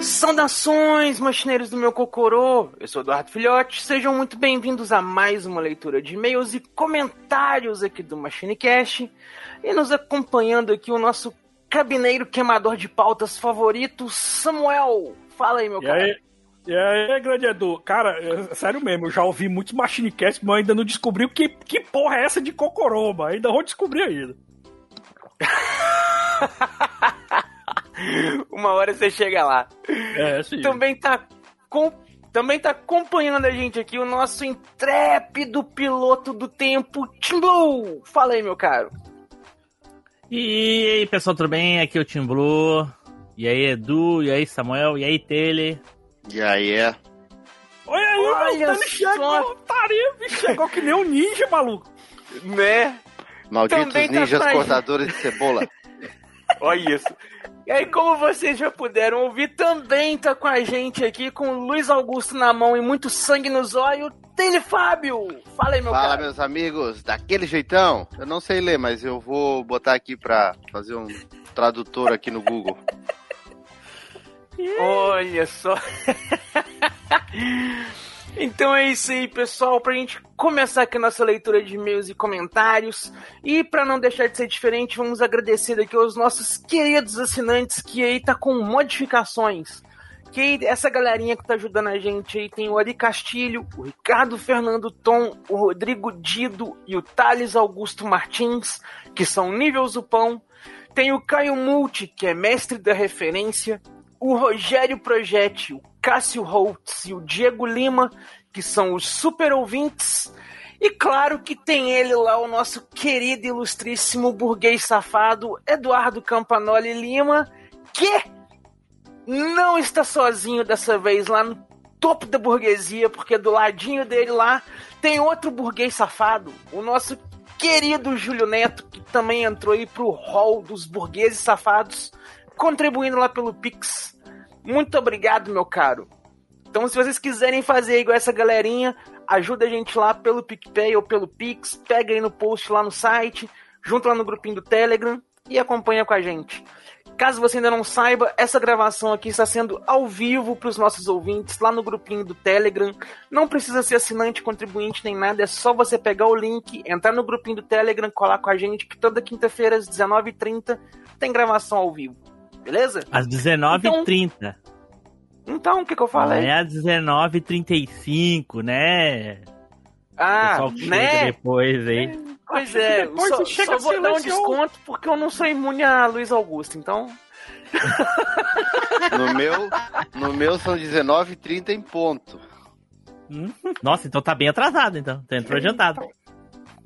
Saudações, machineiros do meu cocorô! Eu sou Eduardo Filhote, sejam muito bem-vindos a mais uma leitura de e-mails e comentários aqui do MachineCast. E nos acompanhando aqui o nosso cabineiro queimador de pautas favorito, Samuel. Fala aí, meu E cara. aí, e aí, grande Edu? Cara, é, sério mesmo, eu já ouvi muitos Machinecast, mas ainda não descobri o que, que porra é essa de Cocoroma. Ainda vou descobrir ainda. [LAUGHS] [LAUGHS] Uma hora você chega lá. É, sim. Também tá com- também tá acompanhando a gente aqui o nosso intrépido piloto do tempo, Tim Blue. Fala aí, meu caro. E aí, pessoal, tudo bem? Aqui é o Tim Blue. E aí, Edu. E aí, Samuel. E aí, Tele. E aí, é. Olha aí, Olha mano, ele só. chegou, bicho, chegou que nem um ninja, maluco. Né? Malditos Também tá ninjas pra- cortadores de cebola. [LAUGHS] Olha isso. E aí, como vocês já puderam ouvir, também tá com a gente aqui, com o Luiz Augusto na mão e muito sangue nos olhos, Tele Fábio. Fala aí, meu Fala, cara. meus amigos, daquele jeitão. Eu não sei ler, mas eu vou botar aqui pra fazer um tradutor aqui no Google. Olha só. [LAUGHS] Então é isso aí, pessoal, pra gente começar aqui a nossa leitura de e-mails e comentários. E pra não deixar de ser diferente, vamos agradecer aqui aos nossos queridos assinantes que aí tá com modificações. Que essa galerinha que tá ajudando a gente aí tem o Ari Castilho, o Ricardo Fernando Tom, o Rodrigo Dido e o Thales Augusto Martins, que são nível Zupão. Tem o Caio Multi, que é mestre da referência, o Rogério Projetti, o Cássio Holtz e o Diego Lima, que são os super ouvintes. E claro que tem ele lá, o nosso querido ilustríssimo burguês safado, Eduardo Campanoli Lima, que não está sozinho dessa vez lá no topo da burguesia, porque do ladinho dele lá tem outro burguês safado, o nosso querido Júlio Neto, que também entrou aí pro hall dos burgueses safados, contribuindo lá pelo Pix. Muito obrigado, meu caro. Então, se vocês quiserem fazer igual essa galerinha, ajuda a gente lá pelo PicPay ou pelo Pix, pega aí no post lá no site, junto lá no grupinho do Telegram e acompanha com a gente. Caso você ainda não saiba, essa gravação aqui está sendo ao vivo para os nossos ouvintes lá no grupinho do Telegram. Não precisa ser assinante, contribuinte nem nada, é só você pegar o link, entrar no grupinho do Telegram, colar com a gente, que toda quinta-feira às 19h30 tem gravação ao vivo. Beleza? Às 19h30. Então, o que, que eu falei? É às 19h35, né? Ah, né? depois aí. Pois é, Depois só, você chega só vou dar um desconto porque eu não sou imune a Luiz Augusto, então. No meu, no meu são 19h30 em ponto. Nossa, então tá bem atrasado, então. Tá entrou adiantado.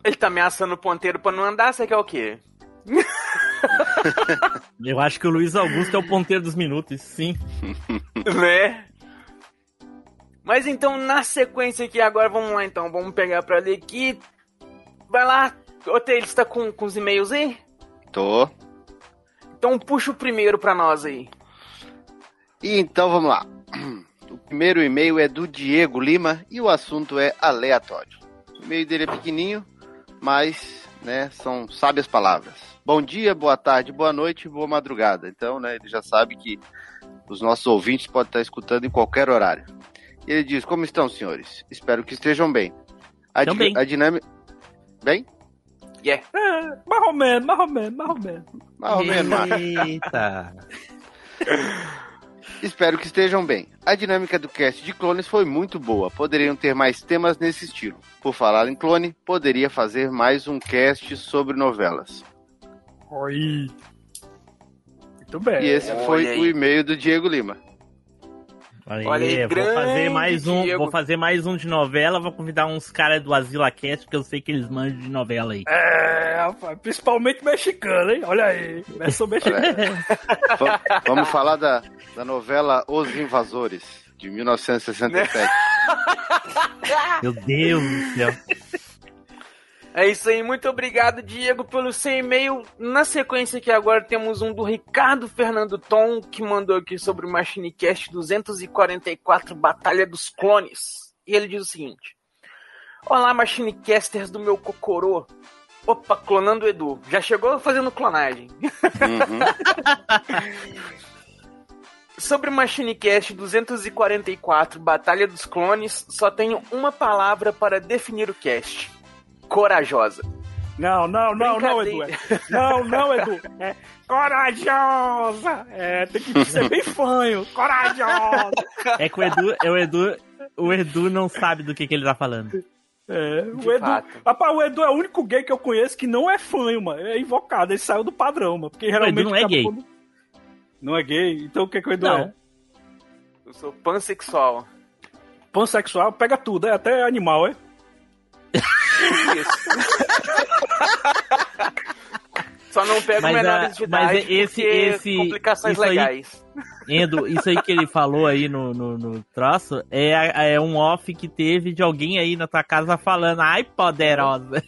Ele tá ameaçando o ponteiro pra não andar, você quer o quê? [LAUGHS] Eu acho que o Luiz Augusto é o ponteiro dos minutos, sim. [LAUGHS] né? Mas então, na sequência aqui, agora vamos lá então, vamos pegar pra ler aqui. Vai lá, ô Taylor, você tá com, com os e-mails aí? Tô. Então puxa o primeiro pra nós aí. E então vamos lá. O primeiro e-mail é do Diego Lima e o assunto é aleatório. O e-mail dele é pequenininho, mas, né, são sábias palavras. Bom dia, boa tarde, boa noite, boa madrugada. Então, né, ele já sabe que os nossos ouvintes podem estar escutando em qualquer horário. E ele diz: Como estão, senhores? Espero que estejam bem. A, di- bem. a dinâmica. Bem? Yeah. É, mais ou menos, mais ou menos, mais ou menos. Mais ou menos, Eita. [LAUGHS] Espero que estejam bem. A dinâmica do cast de clones foi muito boa. Poderiam ter mais temas nesse estilo. Por falar em clone, poderia fazer mais um cast sobre novelas. Oi. Muito bem. e esse olha foi aí. o e-mail do Diego Lima. Olha, Olha aí, vou fazer mais um, Diego. vou fazer mais um de novela, vou convidar uns caras do Asila Cast, porque eu sei que eles manjam de novela aí. É, rapaz, principalmente mexicano, hein? Olha aí. Eu sou mexicano. [LAUGHS] Va- Vamos falar da, da novela Os Invasores, de 1967. Meu Deus do céu. É isso aí, muito obrigado, Diego, pelo seu e-mail. Na sequência aqui agora temos um do Ricardo Fernando Tom, que mandou aqui sobre o MachineCast 244 Batalha dos Clones. E ele diz o seguinte: Olá, Machinecasters do meu Cocorô. Opa, clonando o Edu. Já chegou fazendo clonagem. [LAUGHS] Sobre o MachineCast 244 Batalha dos Clones, só tenho uma palavra para definir o cast: corajosa. Não, não, não, não, Edu. É- [LAUGHS] Não, não, Edu. É corajosa. É, tem que ser bem fanho. Corajosa. É que o Edu, é o Edu, o Edu não sabe do que, que ele tá falando. É, o De Edu. fato. Rapaz, o Edu é o único gay que eu conheço que não é fanho, mano. É invocado, ele saiu do padrão, mano. Porque geralmente. não é gay. quando- Não é gay? Então o que, que o Edu Não. é? Eu sou pansexual. Pansexual, pega tudo, é até animal, é? [LAUGHS] Só não pego Mas, menores ah, de mas idade esse- esse- complicações isso aí- legais. Endo, isso aí que ele falou aí no, no, no troço é, é um off que teve de alguém aí na tua casa falando, ai, poderosa.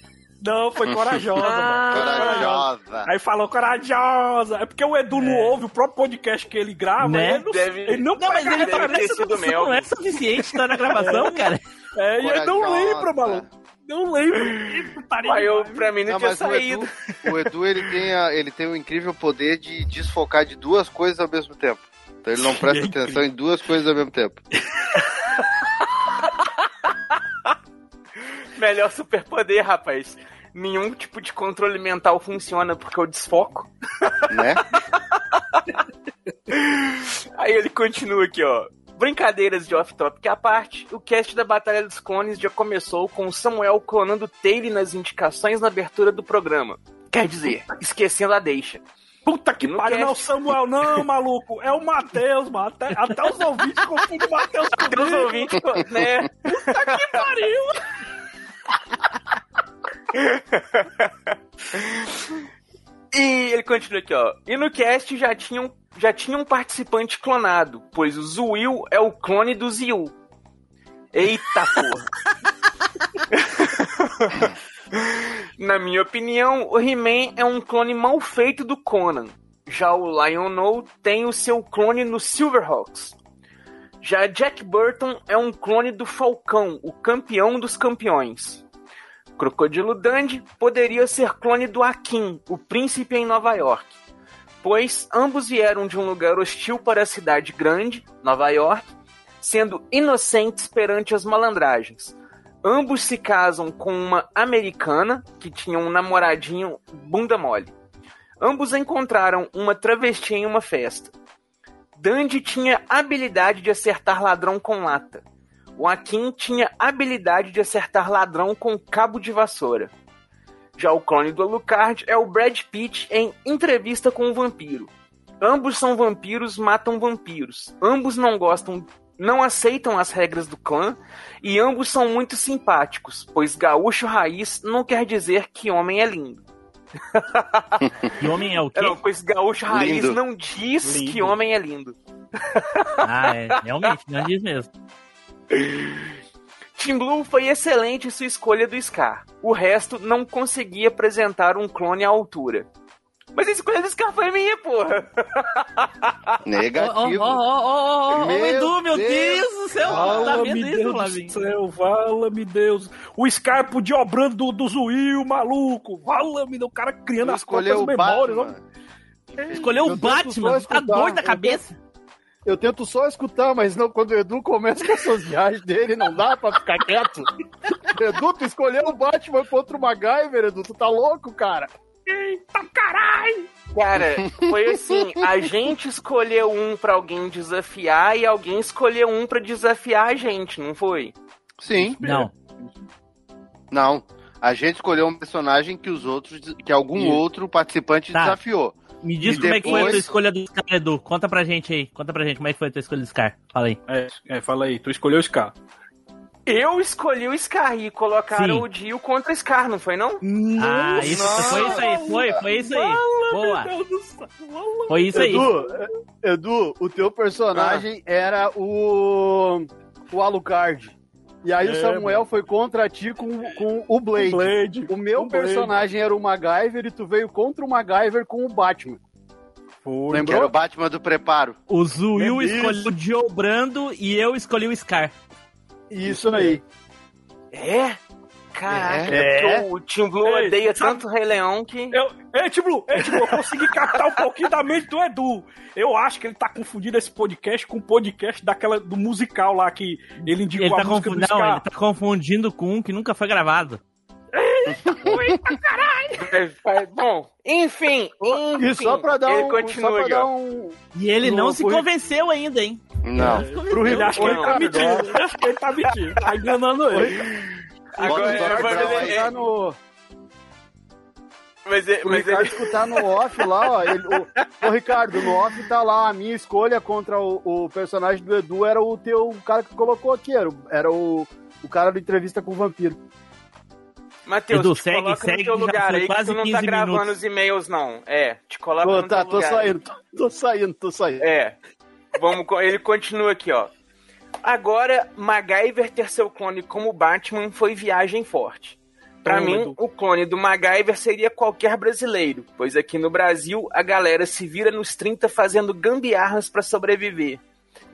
Não, foi corajosa, Ah. mano. Corajosa. Aí falou corajosa. É porque o Edu não ouve o próprio podcast que ele grava. Né? Ele não, Deve- ele não, Não, mas ele tá nessa não é suficiente tá na gravação, cara. É, e ele não lembra, maluco. Não lembra. [LAUGHS] Putaria Mas eu, pra mim, não, Não, tinha mas o saído. Edu, [LAUGHS] o Edu ele tem, a- ele tem o incrível poder de desfocar de duas coisas ao mesmo tempo. Então ele não [LAUGHS] presta É incrível. atenção em duas coisas ao mesmo tempo. Melhor superpoder, rapaz. Nenhum tipo de controle mental funciona porque eu desfoco. Né? Aí ele continua aqui, ó. Brincadeiras de off-topic à parte, o cast da Batalha dos Clones já começou com o Samuel clonando Taylor nas indicações na abertura do programa. Quer dizer, esquecendo a deixa. Puta que pariu, não é o. Samuel, não, maluco. É o Matheus, mano. Até, até os ouvintes confundem o Matheus Até os comigo. ouvintes, né? Puta que pariu. [LAUGHS] E ele continua aqui, ó. E no cast já tinha um, já tinha um participante clonado, pois o Zuil é o clone do Zil. Eita porra. [LAUGHS] Na minha opinião, o He-Man é um clone mal feito do Conan. Já o Lion-O tem o seu clone no Silverhawks. Já Jack Burton é um clone do Falcão, o campeão dos campeões. Crocodilo Dandy poderia ser clone do Akin, o príncipe em Nova York. pois ambos vieram de um lugar hostil para a cidade grande, Nova York, sendo inocentes perante as malandragens. Ambos se casam com uma americana que tinha um namoradinho bunda mole. Ambos encontraram uma travesti em uma festa. Dandy tinha habilidade de acertar ladrão com lata. O Akin tinha habilidade de acertar ladrão com cabo de vassoura. Já o clone do Alucard é o Brad Pitt em Entrevista com o Vampiro. Ambos são vampiros, matam vampiros. Ambos não gostam, não aceitam as regras do clã e ambos são muito simpáticos, pois gaúcho raiz não quer dizer que homem é lindo. [LAUGHS] E homem é o quê? Não, pois gaúcho raiz Lindo. não diz Lindo. que homem é lindo. Ah, é, realmente, não diz mesmo. Team Blue foi excelente em sua escolha do Scar. O resto não conseguia apresentar um clone à altura. Mas a escolha do Scar foi minha, porra. [LAUGHS] Negativo. Ó, ó, ó, ó, ó, Meu Edu, meu Deus. Deus do céu, tá Fala-me vendo isso, Deus Flavinho? do céu, fala-me Deus. O Scarpo de obrando do, do Zuil, maluco. Fala-me, o cara criando as Escolheu próprias o memórias. Batman. Escolheu o Batman, tá doido da cabeça? Eu tento só escutar, mas não, quando o Edu começa com essas viagens dele, não dá pra ficar quieto. Edu, tu escolheu o Batman contra o MacGyver, Edu, tu tá louco, cara? Eita caralho! Cara, foi assim, a gente escolheu um pra alguém desafiar e alguém escolheu um pra desafiar a gente, não foi? Sim. Não. Não. A gente escolheu um personagem que os outros, que algum Isso. outro participante Tá. desafiou. Me diz E como é que foi a tua depois- escolha do Scar, Edu. Conta pra gente aí. Conta pra gente como é que foi a tua escolha do Scar. Fala aí. É, é, fala aí, tu escolheu o Scar. Eu escolhi o Scar e colocaram Sim. o Dio contra o Scar, não foi não? Ah, isso, foi isso aí, foi, foi isso aí. Boa. Foi isso aí. Edu, Edu, o teu personagem era o. o Alucard. E aí o É, Samuel foi contra ti com, com o Blade. O Blade. O meu O Blade. personagem era o MacGyver e tu veio contra o MacGyver com o Batman. Foi. Que Lembrou? era o Batman do preparo. O Zuil Isso. escolheu o Joe Brando e eu escolhi o Scar. Isso aí. É? Caraca, É. porque o Team Blue Ei, odeia sabe- tanto o Rei Leão que. Eu, ei, Tiblu, ei, Tiblu, eu consegui captar um pouquinho da mente do Edu. Eu acho que ele tá confundindo esse podcast com o podcast daquela, do musical lá que ele indicou Ele a tá, música confu- do não, ele tá confundindo com um que nunca foi gravado. É, Bom, enfim, enfim. E só pra dar ele um. continua só pra dar um. E ele No- não se convenceu ainda, hein? Não. Pro Ele acha que ele tá Não. mentindo. Ele acha que ele tá mentindo. Tá enganando ele. Agora, o agora Brown ele- aí. Ricardo no, mas, ele- pro mas Ricardo ele. escutar no off lá, ó. Ele, o, ô, Ricardo, no off tá lá. A minha escolha contra o, o personagem do Edu era o teu o cara que colocou aqui. Era, o- era o, o cara do entrevista com o vampiro. Matheus, Edu, te segue, coloca segue, no teu lugar aí que quase tu não 15 tá gravando minutos. os e-mails, não. É, te coloca Ô, no tá, teu tô lugar aí. saindo, tô, tô saindo, tô saindo. É. Vamos, ele continua aqui, ó. Agora, MacGyver ter seu clone como Batman foi viagem forte. Pra Toma, mim, Edu. o clone do MacGyver seria qualquer brasileiro, pois aqui no Brasil a galera se vira nos 30 fazendo gambiarras pra sobreviver.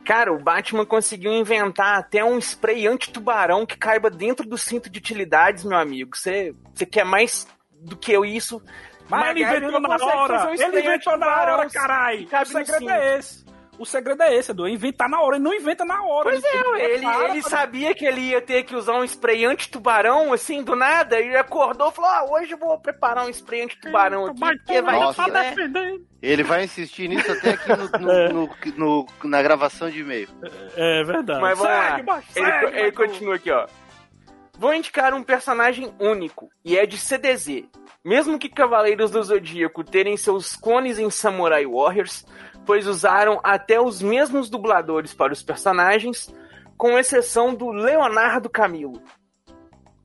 Cara, o Batman conseguiu inventar até um spray anti-tubarão que caiba dentro do cinto de utilidades, meu amigo. Você quer mais do que eu isso? Mas ele inventou na hora. um Ele inventou na hora, cabe O segredo é esse. O segredo é esse, Edu. é Inventar na hora. Ele não inventa na hora. Pois é, Ele ele, prepara ele pra- sabia que ele ia ter que usar um spray anti-tubarão, assim, do nada, e ele acordou e falou, ah, hoje eu vou preparar um spray anti-tubarão aqui, porque vai Nossa. que, né? Ele vai insistir nisso até aqui no, no- [LAUGHS] no- no- na gravação de e-mail. É verdade. Mas vamos Segue, lá. macho, Ele, segue, ele continua aqui, ó. Vou indicar um personagem único, e é de CDZ. Mesmo que Cavaleiros do Zodíaco terem seus clones em Samurai Warriors, pois usaram até os mesmos dubladores para os personagens, com exceção do Leonardo Camilo.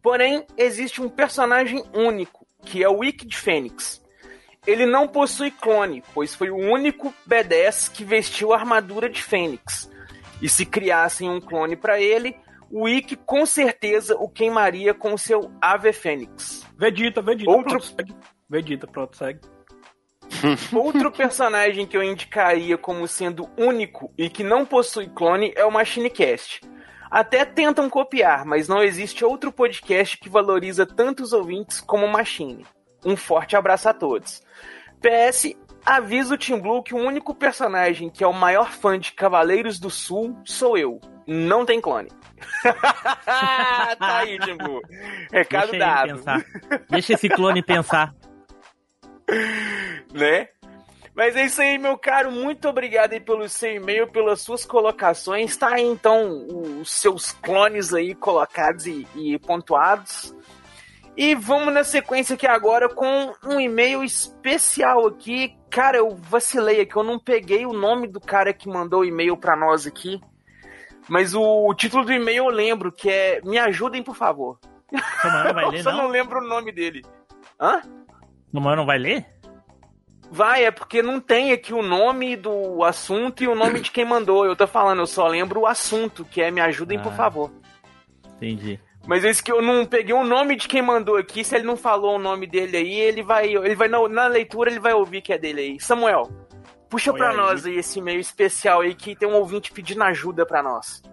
Porém, existe um personagem único, que é o Wicked Fênix. Ele não possui clone, pois foi o único B10 que vestiu a armadura de Fênix. E se criassem um clone para ele, o Ikki com certeza o queimaria com seu Ave Fênix. Vegeta, Vegeta. Outro- Pronto, segue. Vegeta, pronto, segue. [LAUGHS] Outro personagem que eu indicaria como sendo único e que não possui clone é o Machine Cast. Até tentam copiar, mas não existe outro podcast que valoriza tantos ouvintes como o Machine. Um forte abraço a todos. PS, avisa o Team Blue que o único personagem que é o maior fã de Cavaleiros do Sul sou eu. Não tem clone. [LAUGHS] tá aí, Team Blue. Recado Deixa dado. pensar. Deixa esse clone pensar. Né? Mas é isso aí, meu caro. Muito obrigado aí pelo seu e-mail, pelas suas colocações. Tá aí, então, os seus clones aí colocados e, e pontuados. E vamos na sequência aqui agora com um e-mail especial aqui. Cara, eu vacilei aqui, eu não peguei o nome do cara que mandou o e-mail pra nós aqui. Mas o, o título do e-mail eu lembro, que é Me ajudem, por favor. Vai ler, [LAUGHS] Eu só não? não lembro o nome dele. Hã? Samuel não vai ler? Vai, é porque não tem aqui o nome do assunto e o nome de quem mandou. Eu tô falando, eu só lembro o assunto, que é Me ajudem, por Ah. favor. Entendi. Mas esse que eu não peguei o nome de quem mandou aqui, se ele não falou o nome dele aí, ele vai. Ele vai na, na leitura, ele vai ouvir que é dele aí. Samuel, puxa Oi pra aí. nós aí esse e-mail especial aí que tem um ouvinte pedindo ajuda pra nós.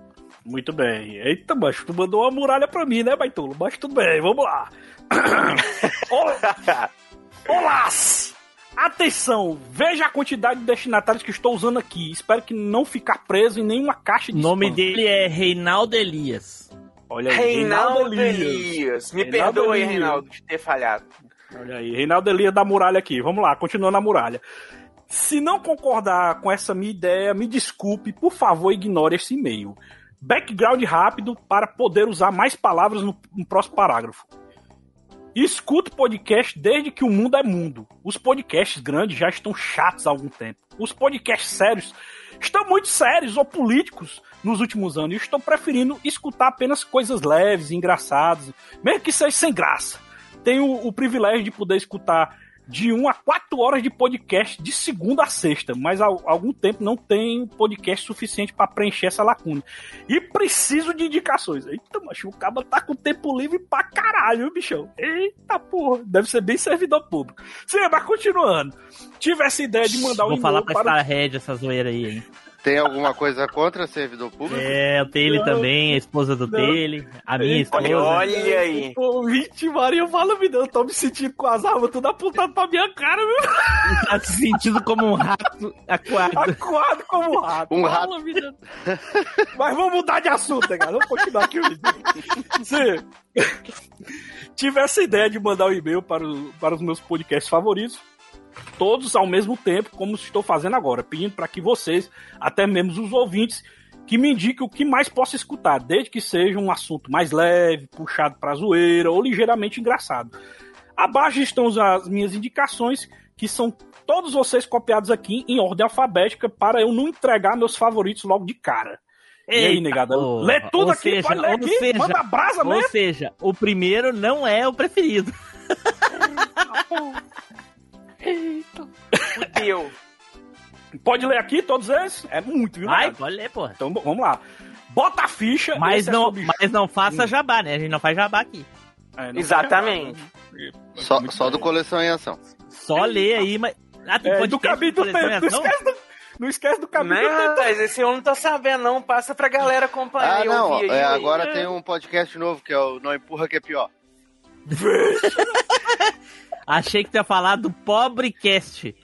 Muito bem. Eita, macho, tu mandou uma muralha pra mim, né, Baitolo? Mas tudo bem, vamos lá. [LAUGHS] Olá! Atenção, veja a quantidade de destinatários que estou usando aqui. Espero que não ficar preso em nenhuma caixa de O nome spam. dele é Reinaldo Elias. Olha aí, Reinaldo Elias. Me Reinaldo perdoe, Elias. Reinaldo, de ter falhado. Olha aí, Reinaldo Elias da muralha aqui. Vamos lá, continuando a muralha. Se não concordar com essa minha ideia, me desculpe, por favor, ignore esse e-mail. Background rápido para poder usar mais palavras no, no próximo parágrafo. Escuto podcast desde que o mundo é mundo. Os podcasts grandes já estão chatos há algum tempo. Os podcasts sérios estão muito sérios ou políticos nos últimos anos. E estou preferindo escutar apenas coisas leves, engraçadas, mesmo que seja sem graça. Tenho o privilégio de poder escutar de 1 a 4 horas de podcast de segunda a sexta, mas há algum tempo não tem podcast suficiente para preencher essa lacuna. E preciso de indicações. Eita, macho, o cara tá com tempo livre pra caralho, bichão. Eita porra, deve ser bem servidor público. Sim, mas continuando. Tive essa ideia de mandar um Vou falar pra para... Starhead essa zoeira aí, hein? Tem alguma coisa contra servidor público? É, o Tele também, a esposa do. Tele, a minha esposa. aí. Pô, Maria, fala me não, eu tô me sentindo com as armas tudo apontado pra minha cara, meu. [LAUGHS] Tá se sentindo como um rato aquado. Acuado como um rato. Um Fala, me não. Mas vamos mudar de assunto, cara? Vamos continuar aqui o vídeo. Sim. Tive essa ideia de mandar um e-mail para, o- para os meus podcasts favoritos, todos ao mesmo tempo, como estou fazendo agora, pedindo para que vocês, até mesmo os ouvintes, que me indiquem o que mais posso escutar, desde que seja um assunto mais leve, puxado para zoeira ou ligeiramente engraçado. Abaixo estão as minhas indicações, que são todos vocês copiados aqui em ordem alfabética para eu não entregar meus favoritos logo de cara. e aí, Eita, negada? porra. Lê tudo Ou aqui, seja, pode ler ou aqui, seja, manda brasa Ou mesmo. seja, o primeiro não é o preferido. [LAUGHS] Fudeu. Pode ler aqui todos esses? É muito, viu? Vai, negada? pode ler, porra. Então vamos lá. Bota a ficha. Mas é não, sobre- mas não faça jabá, né? A gente não faz jabá aqui. É, não Exatamente. Só, só do Coleção em Ação. Só lê aí, mas. Ah, tem É, do caminho do tempo. Não esquece do, não esquece do caminho do tempo. rapaz? Esse eu não tô sabendo, não. Passa pra galera acompanhar Ah, não. ouvir é, aí. agora tem um podcast novo que é o Não Empurra Que É Pior. Achei que tu ia falar do Pobrecast.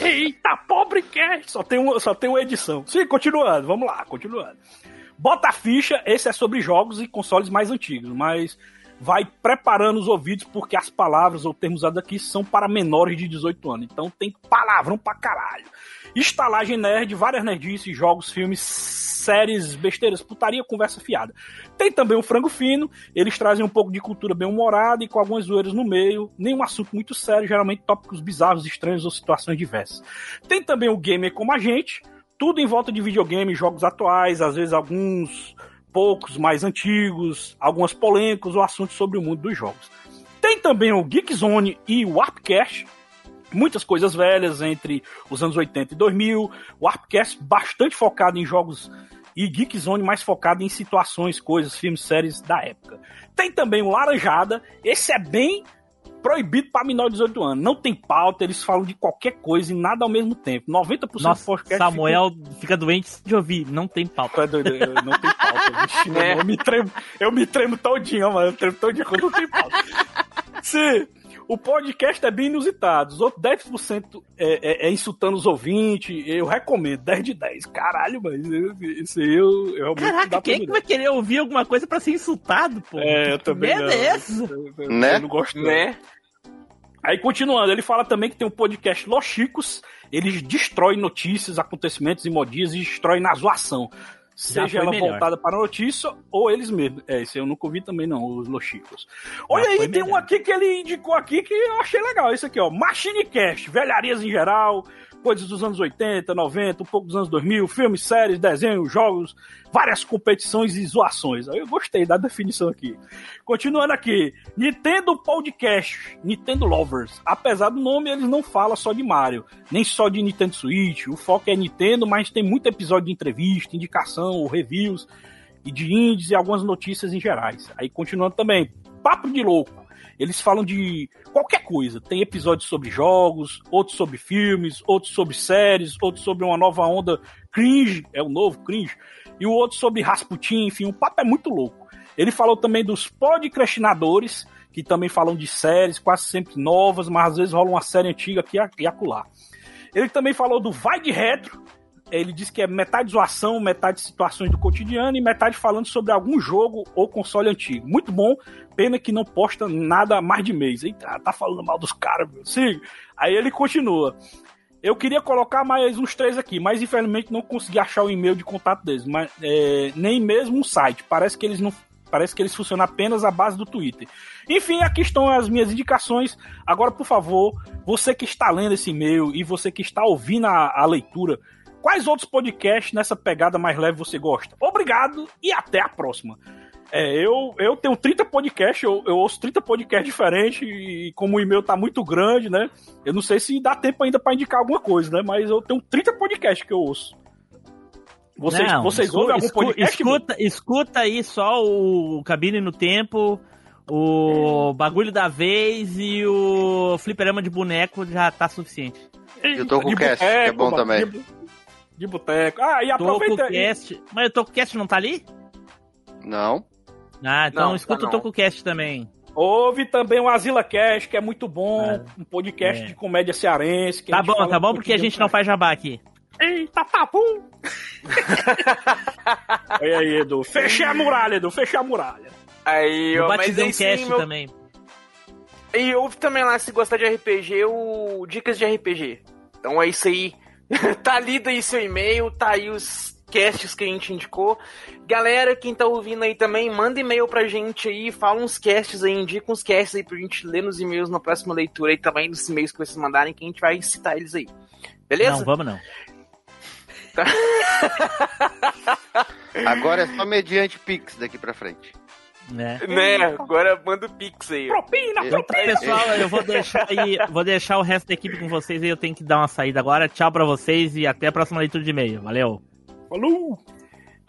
Eita, pobre cast! Só tem, um, só tem uma edição. Sim, continuando, vamos lá, continuando. Bota a ficha, esse é sobre jogos e consoles mais antigos, mas vai preparando os ouvidos porque as palavras ou termos usados aqui são para menores de 18 anos. Então tem palavrão pra caralho. Estalagem nerd, várias nerdices, jogos, filmes, séries, besteiras, putaria, conversa fiada. Tem também o frango fino, eles trazem um pouco de cultura bem humorada e com algumas zoeiras no meio, nenhum assunto muito sério, geralmente tópicos bizarros, estranhos ou situações diversas. Tem também o gamer como a gente, tudo em volta de videogame, jogos atuais, às vezes alguns poucos mais antigos, algumas polêmicas ou assuntos sobre o mundo dos jogos. Tem também o Geek Zone e o Warpcast, muitas coisas velhas entre os anos 80 e 2000, o Warpcast bastante focado em jogos e Geek Zone mais focado em situações, coisas, filmes, séries da época. Tem também o Laranjada, esse é bem proibido para menor de 18 anos. Não tem pauta, eles falam de qualquer coisa e nada ao mesmo tempo. 90% do Nossa, podcast Samuel fica doente de ouvir. Não tem pauta. Tá não tem pauta. [LAUGHS] Vixe, É. eu me tremo, eu me tremo todinho, mano. Eu tremo todinho quando não tem pauta. [LAUGHS] Sim. O podcast é bem inusitado. Os outros 10% é, é, é insultando os ouvintes. Eu recomendo. 10 de 10. Caralho, mas isso aí eu, eu realmente Caraca, quem é que vai querer ouvir alguma coisa pra ser insultado, pô? É, eu também merda não. é essa? Eu- eu- Né? Eu não gosto. Né? Aí, continuando, ele fala também que tem um podcast Los Chicos. Eles destroem notícias, acontecimentos e modinhas e destroem na zoação. Seja ela melhor. voltada para a notícia ou eles mesmos. É, esse eu nunca ouvi também, não, os Los Chicos. Olha aí, tem um melhor. aqui que ele indicou aqui que eu achei legal. Esse aqui, ó. Machine Cast, velharias em geral, coisas dos anos 80, 90, um pouco dos anos 2000, filmes, séries, desenhos, jogos, várias competições e zoações. Eu gostei da definição aqui. Continuando aqui, Nintendo Podcast, Nintendo Lovers. Apesar do nome, eles não falam só de Mario, nem só de Nintendo Switch. O foco é Nintendo, mas tem muito episódio de entrevista, indicação, ou reviews, e de indies e algumas notícias em gerais. Aí continuando também, Papo de Louco. Eles falam de qualquer coisa. Tem episódios sobre jogos, outros sobre filmes, outros sobre séries, outros sobre uma nova onda cringe, é o novo cringe, e o outro sobre Rasputin, enfim, o papo é muito louco. Ele falou também dos podcastinadores, que também falam de séries, quase sempre novas, mas às vezes rola uma série antiga aqui e acolá. Ele também falou do Vai de Retro, ele disse que é metade zoação, metade situações do cotidiano e metade falando sobre algum jogo ou console antigo. Muito bom, pena que não posta nada mais de mês. Eita, tá falando mal dos caras, meu. Sim. Aí ele continua. Eu queria colocar mais uns três aqui, mas infelizmente não consegui achar o e-mail de contato deles, mas, é, nem mesmo um site. Parece que eles não. Parece que eles funcionam apenas à base do Twitter. Enfim, aqui estão as minhas indicações. Agora, por favor, você que está lendo esse e-mail e você que está ouvindo a, a leitura, quais outros podcasts nessa pegada mais leve você gosta? Obrigado e até a próxima. É, eu, eu tenho 30 podcasts, eu, eu ouço 30 podcasts diferentes e como o e-mail tá muito grande, né? Eu não sei se dá tempo ainda para indicar alguma coisa, né? Mas eu tenho 30 podcasts que eu ouço. Vocês, Não, vocês escu- ouvem algum escu- podcast? Escuta, escuta aí só o Cabine no Tempo, o Bagulho da Vez e o Fliperama de Boneco já tá suficiente. E o TocoCast, que é bom também. De, boteco. Ah, e aproveita aí. TocoCast. Mas o TocoCast não tá ali? Não. Ah, então Não, escuta tá o. TocoCast também. Houve também o Asila Cast, que é muito bom, um podcast é. de comédia cearense. Tá gente bom, tá bom, porque a gente não faz jabá aqui. Eita, tá bom. [LAUGHS] Olha aí, Edu. Fechei a muralha, Edu. Fechei a muralha. Aí, O ó, mas aí, Cast meu... também. E ouve também lá, se gostar de RPG, o Dicas de RPG. Então é isso aí. [LAUGHS] tá lido aí seu e-mail, tá aí os casts que a gente indicou. Galera, quem tá ouvindo aí também, manda e-mail pra gente aí, fala uns casts aí, indica uns casts aí pra gente ler nos e-mails na próxima leitura aí também, nos e-mails que vocês mandarem, que a gente vai citar eles aí. Beleza? Não, vamos não. [LAUGHS] Agora é só mediante Pix daqui pra frente. Né? Né, agora manda o Pix aí. Propina, Então, pessoal, eu vou deixar aí, vou deixar o resto da equipe com vocês e eu tenho que dar uma saída agora. Tchau pra vocês e até a próxima leitura de e-mail. Valeu. Falou!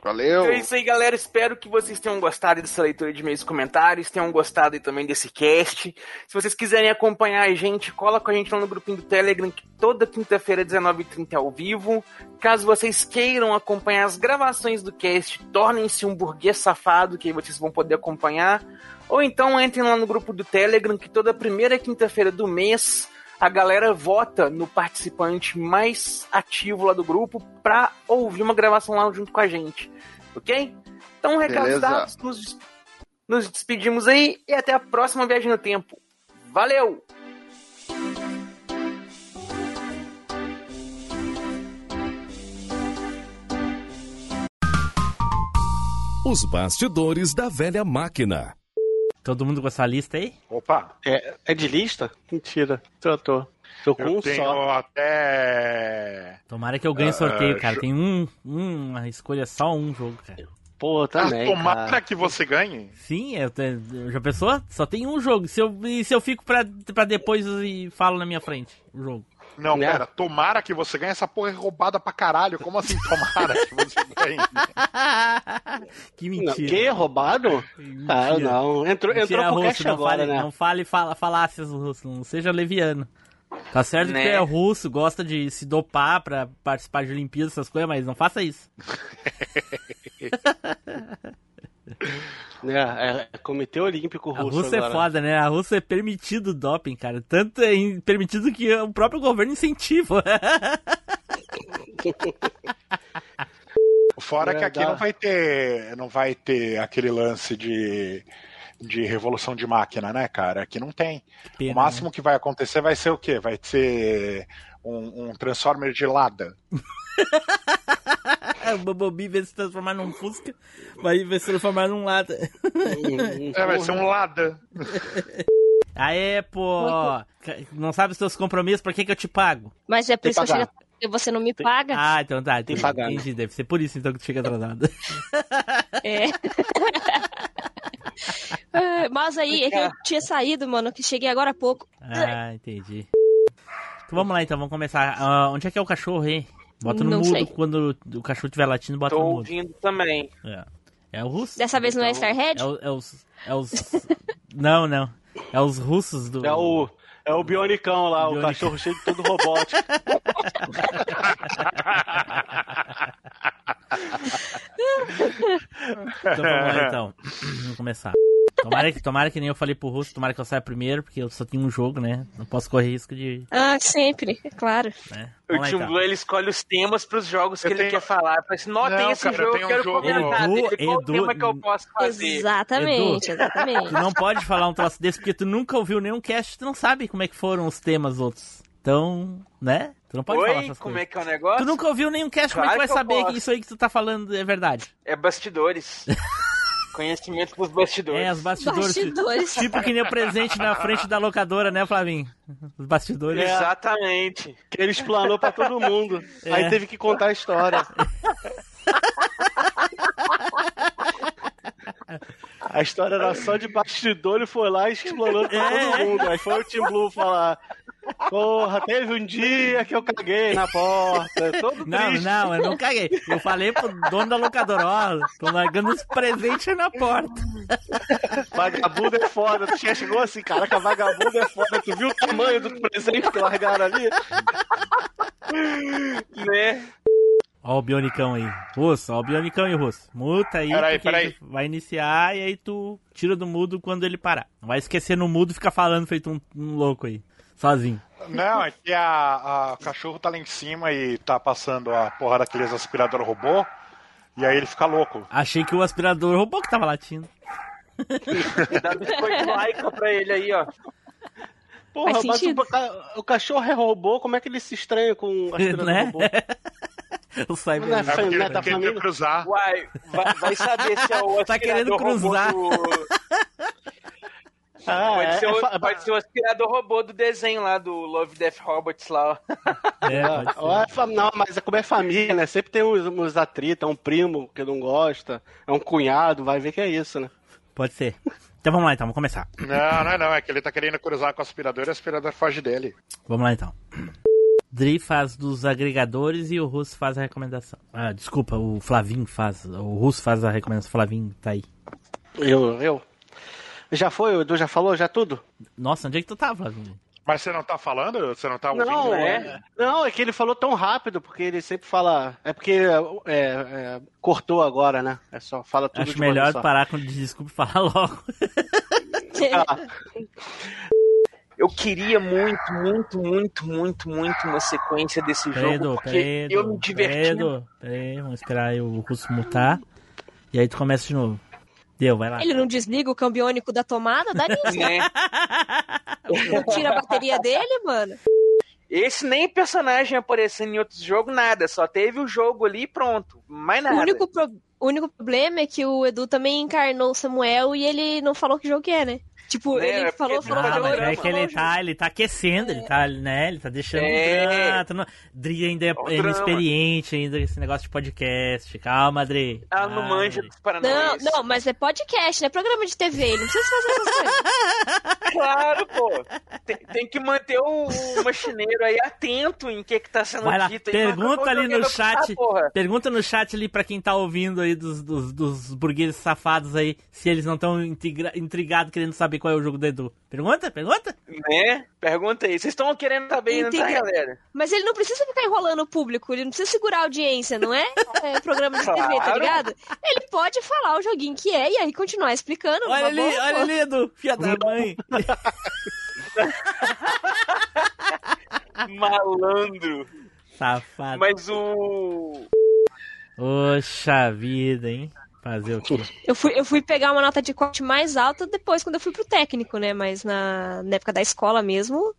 Valeu! Então é isso aí, galera. Espero que vocês tenham gostado dessa leitura de e comentários, tenham gostado também desse cast. Se vocês quiserem acompanhar a gente, cola com a gente lá no grupinho do Telegram, que toda quinta-feira, 19h30 é ao vivo. Caso vocês queiram acompanhar as gravações do cast, tornem-se um burguês safado, que aí vocês vão poder acompanhar. Ou então entrem lá no grupo do Telegram, que toda primeira quinta-feira do mês a galera vota no participante mais ativo lá do grupo pra ouvir uma gravação lá junto com a gente. Ok? Então, recados dados, nos, nos despedimos aí e até a próxima viagem no tempo. Valeu! Os bastidores da velha máquina. Todo mundo com essa lista aí? Opa! É, é de lista? Mentira. Tô, tô. Tô com Eu um tenho só. até. Tomara que eu ganhe Ah, sorteio, cara. jo- Tem um, um, uma escolha só um jogo, cara. Pô, Ah, também. tomara cara. que você ganhe. Sim, eu te- já pensou? Só tem um jogo. Se eu, e se eu fico pra, pra depois e falo na minha frente o jogo. Não, Né? pera, tomara que você ganhe. Essa porra é roubada pra caralho. Como assim tomara que você ganhe? [LAUGHS] que Não, mentira. que? Roubado? Ah, não. Entrou, Mentira, entrou pro russo, não agora, fale, né? Não fale fala, falácias russo, não seja leviano. Tá certo Né? que é russo, gosta de se dopar pra participar de Olimpíadas, essas coisas, mas não faça isso. [LAUGHS] [LAUGHS] É, é, é Comitê Olímpico A Russo Rússia é agora. foda, né? A Rússia é permitido o doping, cara. Tanto é permitido que o próprio governo incentiva. [LAUGHS] Fora É, que aqui dá. não vai ter, não vai ter aquele lance de, de revolução de máquina, né, cara? Aqui não tem. Pena, o máximo que vai acontecer vai ser o quê? Vai ser um, um Transformer de Lada. [LAUGHS] [LAUGHS] o Bobobi vai se transformar num Fusca, vai vai se transformar num Lada. [LAUGHS] É, vai ser um Lada. [LAUGHS] Aê, pô! Não sabe os seus compromissos, pra que que eu te pago? Mas é por Tem isso que eu chego e você não me paga. Ah, então tá. Tem que pagar, né? Entendi, deve ser por isso então que tu chega atrasado. É. Mas aí, é que eu tinha saído, mano, que cheguei agora há pouco. Ah, entendi. Então vamos lá então, vamos começar. Ah, onde é que é o cachorro, hein? Bota no Não mudo sei. quando o cachorro estiver latindo, bota Tô no mudo. ouvindo também. É. É o russo? Dessa vez não é Starhead? É, o- é os. É os. não, não. É os russos do. É o, é o Bionicão lá, o Bionicão. cachorro cheio de tudo robótico. [LAUGHS] Então vamos lá então. Vamos começar. Tomara que, tomara que nem eu falei pro russo, tomara que eu saia primeiro, porque eu só tenho um jogo, né? Não posso correr risco de. Ah, sempre, é claro. Né? O Tim então. Blue ele escolhe os temas pros jogos que Eu ele tenho- quer falar. Fala assim, não, tem esse cara, eu jogo, tenho eu um quero jogo- comentar Edu, dele. Qual Edu, tema que eu posso fazer? Exatamente, exatamente. Tu não pode falar um troço desse porque tu nunca ouviu nenhum cast, tu não sabe como é que foram os temas outros. Então, né? Tu não pode falar Oi, essas como coisas. é que é o negócio? Tu nunca ouviu nenhum cast, como é Claro que tu vai saber posso. que isso aí que tu tá falando é verdade? É bastidores. [LAUGHS] Conhecimento dos bastidores. É, os bastidores. Bastidores. Tipo que nem o presente na frente da locadora, né, Flavinho? Os bastidores. É. Exatamente. Que ele explanou pra todo mundo. É. Aí teve que contar a história. A história era só de bastidor e foi lá e explanou pra É. todo mundo. Aí foi o Tim Blue falar: Porra, teve um dia que eu caguei na porta. Todo Não, triste. não, eu não caguei. Eu falei pro dono da locadora, ó, tô largando os presentes na porta. Vagabundo é foda. Tu chegou assim, caraca, vagabundo é foda. Tu viu o tamanho do presente que largaram ali? Né? Ó o Bionicão aí. Russo, ó o Bionicão aí, Russo. Muta aí, Peraí, peraí. vai iniciar e aí tu tira do mudo quando ele parar. Não vai esquecer no mudo e ficar falando feito um, um louco aí. Sozinho. Não, é que a, a- o cachorro tá lá em cima e tá passando a porra daqueles aspirador robô. E aí ele fica louco. Achei que o aspirador roubou que tava latindo. Dá biscoito laica pra ele aí, ó. Porra, Faz mas o, o cachorro é robô, como é que ele se estranha com o aspirador Né? robô? [LAUGHS] O Cyber. Não é É porque queria família? cruzar. Uai, vai, vai saber se é o Tá querendo aspirador robô cruzar. do- [LAUGHS] Ah, Pode, é, ser é o, fa- pode ser o aspirador robô do desenho lá do Love Death Robots lá, ó. [LAUGHS] É, pode ser. Ó, é Não, mas é como é família, né? Sempre tem uns, uns atritos, é um primo que não gosta, é um cunhado, vai ver que é isso, né? Pode ser. Então vamos lá então, vamos começar. Não, não é não. É que ele tá querendo cruzar com o aspirador e o aspirador foge dele. Vamos lá então. Dri faz dos agregadores e o Russo faz a recomendação. Ah, desculpa, o Flavinho faz. O Russo faz a recomendação. O Flavinho tá aí. Eu, eu. Já foi? O Edu já falou? Já tudo? Nossa, onde é que tu Flavinho? Mas você não tá falando? Você não tá ouvindo? Não, é, não, é que ele falou tão rápido, porque ele sempre fala. É porque é, é, cortou agora, né? É só fala tudo Acho melhor só. parar com desculpa e falar logo. [LAUGHS] Ah, Eu queria muito, muito, muito, muito, muito uma sequência desse jogo, Pedro, porque Pedro, eu me diverti. Pedro, peraí, vamos esperar aí o Russo mutar. E aí tu começa de novo. Deu, vai lá. Ele não desliga o cambiônico da tomada, dá nisso. [LAUGHS] Né? Não tira a bateria dele, mano. Esse nem personagem aparecendo em outros jogos, nada. Só teve o jogo ali e pronto. Mais O nada. único, pro- o único problema é que o Edu também encarnou o Samuel e ele não falou que jogo que é, né? Tipo, Né, ele é falou, falou, falou, mas falou, é que ele tá, ele tá aquecendo, ele tá, né? Ele tá deixando. É. Tá no- Dri ainda é o drama. inexperiente ainda esse negócio de podcast. Calma, Dri. Ela não manja dos Não, paranoias. não, mas é podcast, não é programa de TV. Ele não precisa fazer essas coisas. [LAUGHS] Claro, pô. Tem, tem que manter o, o machineiro aí atento em que que tá sendo Vai lá, dito. pergunta ali no chat. porra. Pergunta no chat ali pra quem tá ouvindo aí dos, dos, dos burgueses safados aí, se eles não estão intrigados querendo saber qual é o jogo do Edu. Pergunta? Pergunta? Né? Pergunta aí. Vocês estão querendo saber, não tá, Entendeu? galera? Mas ele não precisa ficar enrolando o público, ele não precisa segurar a audiência, não é? É programa de TV, tá Claro. ligado? Ele pode falar o joguinho que é e aí continuar explicando. Olha ali, boa, olha ali, Edu. Filha da mãe. [LAUGHS] Malandro. Safado. Mas o. Poxa vida, hein? Fazer o quê? Eu fui, eu fui pegar uma nota de corte mais alta depois, quando eu fui pro técnico, né? Mas na, na época da escola mesmo,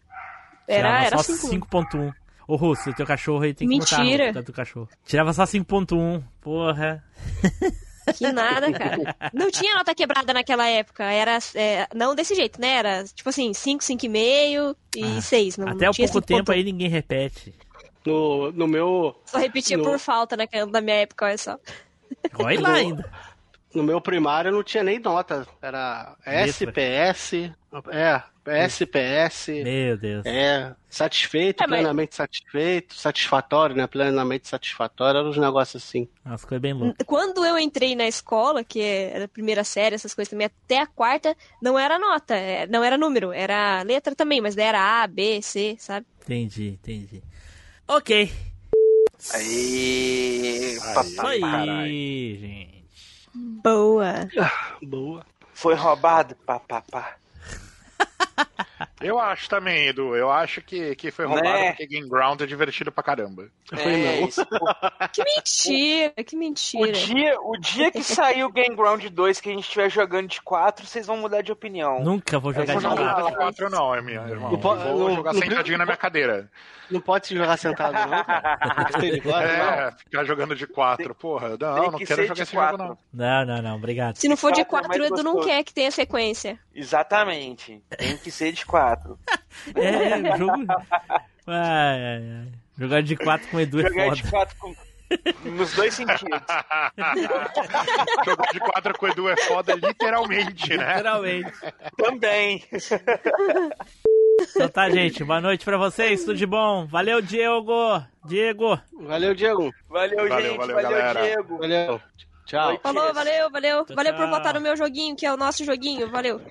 era, Tirava era só 5. 5.1. Ô, Russo, o teu cachorro aí tem que botar a Mentira. do cachorro. Tirava só 5.1. Porra. Que nada, cara. Não tinha nota quebrada naquela época. Era. é, não desse jeito, né? Era tipo assim, 5, 5,5 e 6. Não, Até tinha pouco 5 tempo aí ninguém repete. No, no meu. Só repetia no- por falta naquela, na minha época, olha só. [LAUGHS] Olha lá ainda. No meu primário não tinha nem nota. Era SPS. É, SPS. Meu Deus. É, satisfeito, É, mas- plenamente satisfeito, satisfatório, né? Plenamente satisfatório, eram uns negócios assim. Nossa, foi bem louco. Quando eu entrei na escola, que era a primeira série, essas coisas também, até a quarta, não era nota, é, não era número, era letra também, mas daí era A, B, C, sabe? Entendi, entendi. Ok. Aí. Isso aí, gente. Boa. Boa. Foi roubado, papapá. [LAUGHS] Eu acho também, Edu. Eu acho que, que foi roubado Né? porque Game Ground é divertido pra caramba. É, isso, pô. Que mentira, que mentira. O dia, o dia que sair o Game Ground 2 que a gente estiver jogando de 4, vocês vão mudar de opinião. Nunca vou jogar de não vou quatro. jogar 4 não, é minha, irmão. Não po- Eu vou não- jogar não- sentadinho na minha cadeira. Não pode se jogar sentado, não, cara. De É, ficar jogando de 4, porra. Não, tem não que quero jogar de esse jogo, quatro. não. Não, não, não, obrigado. Se não for de Quatro é 4, o mais Edu não quer que tenha sequência. Exatamente. Tem que ser de 4. [LAUGHS] É, jogo. Ai, ai, ai. Jogar de 4 com o Edu é Jogar foda. de 4 com... nos dois sentidos. [LAUGHS] Jogar de 4 com o Edu é foda literalmente, né? Literalmente. Também. Então tá, gente. Boa noite pra vocês. Tudo de bom. Valeu, Diego. Diego. Valeu, Diego. Valeu, Valeu, gente. valeu, Valeu. Diego. Valeu. Tchau. Falou, valeu, valeu. Tchau, valeu por tchau. votar no meu joguinho, que é o nosso joguinho. Valeu. [LAUGHS]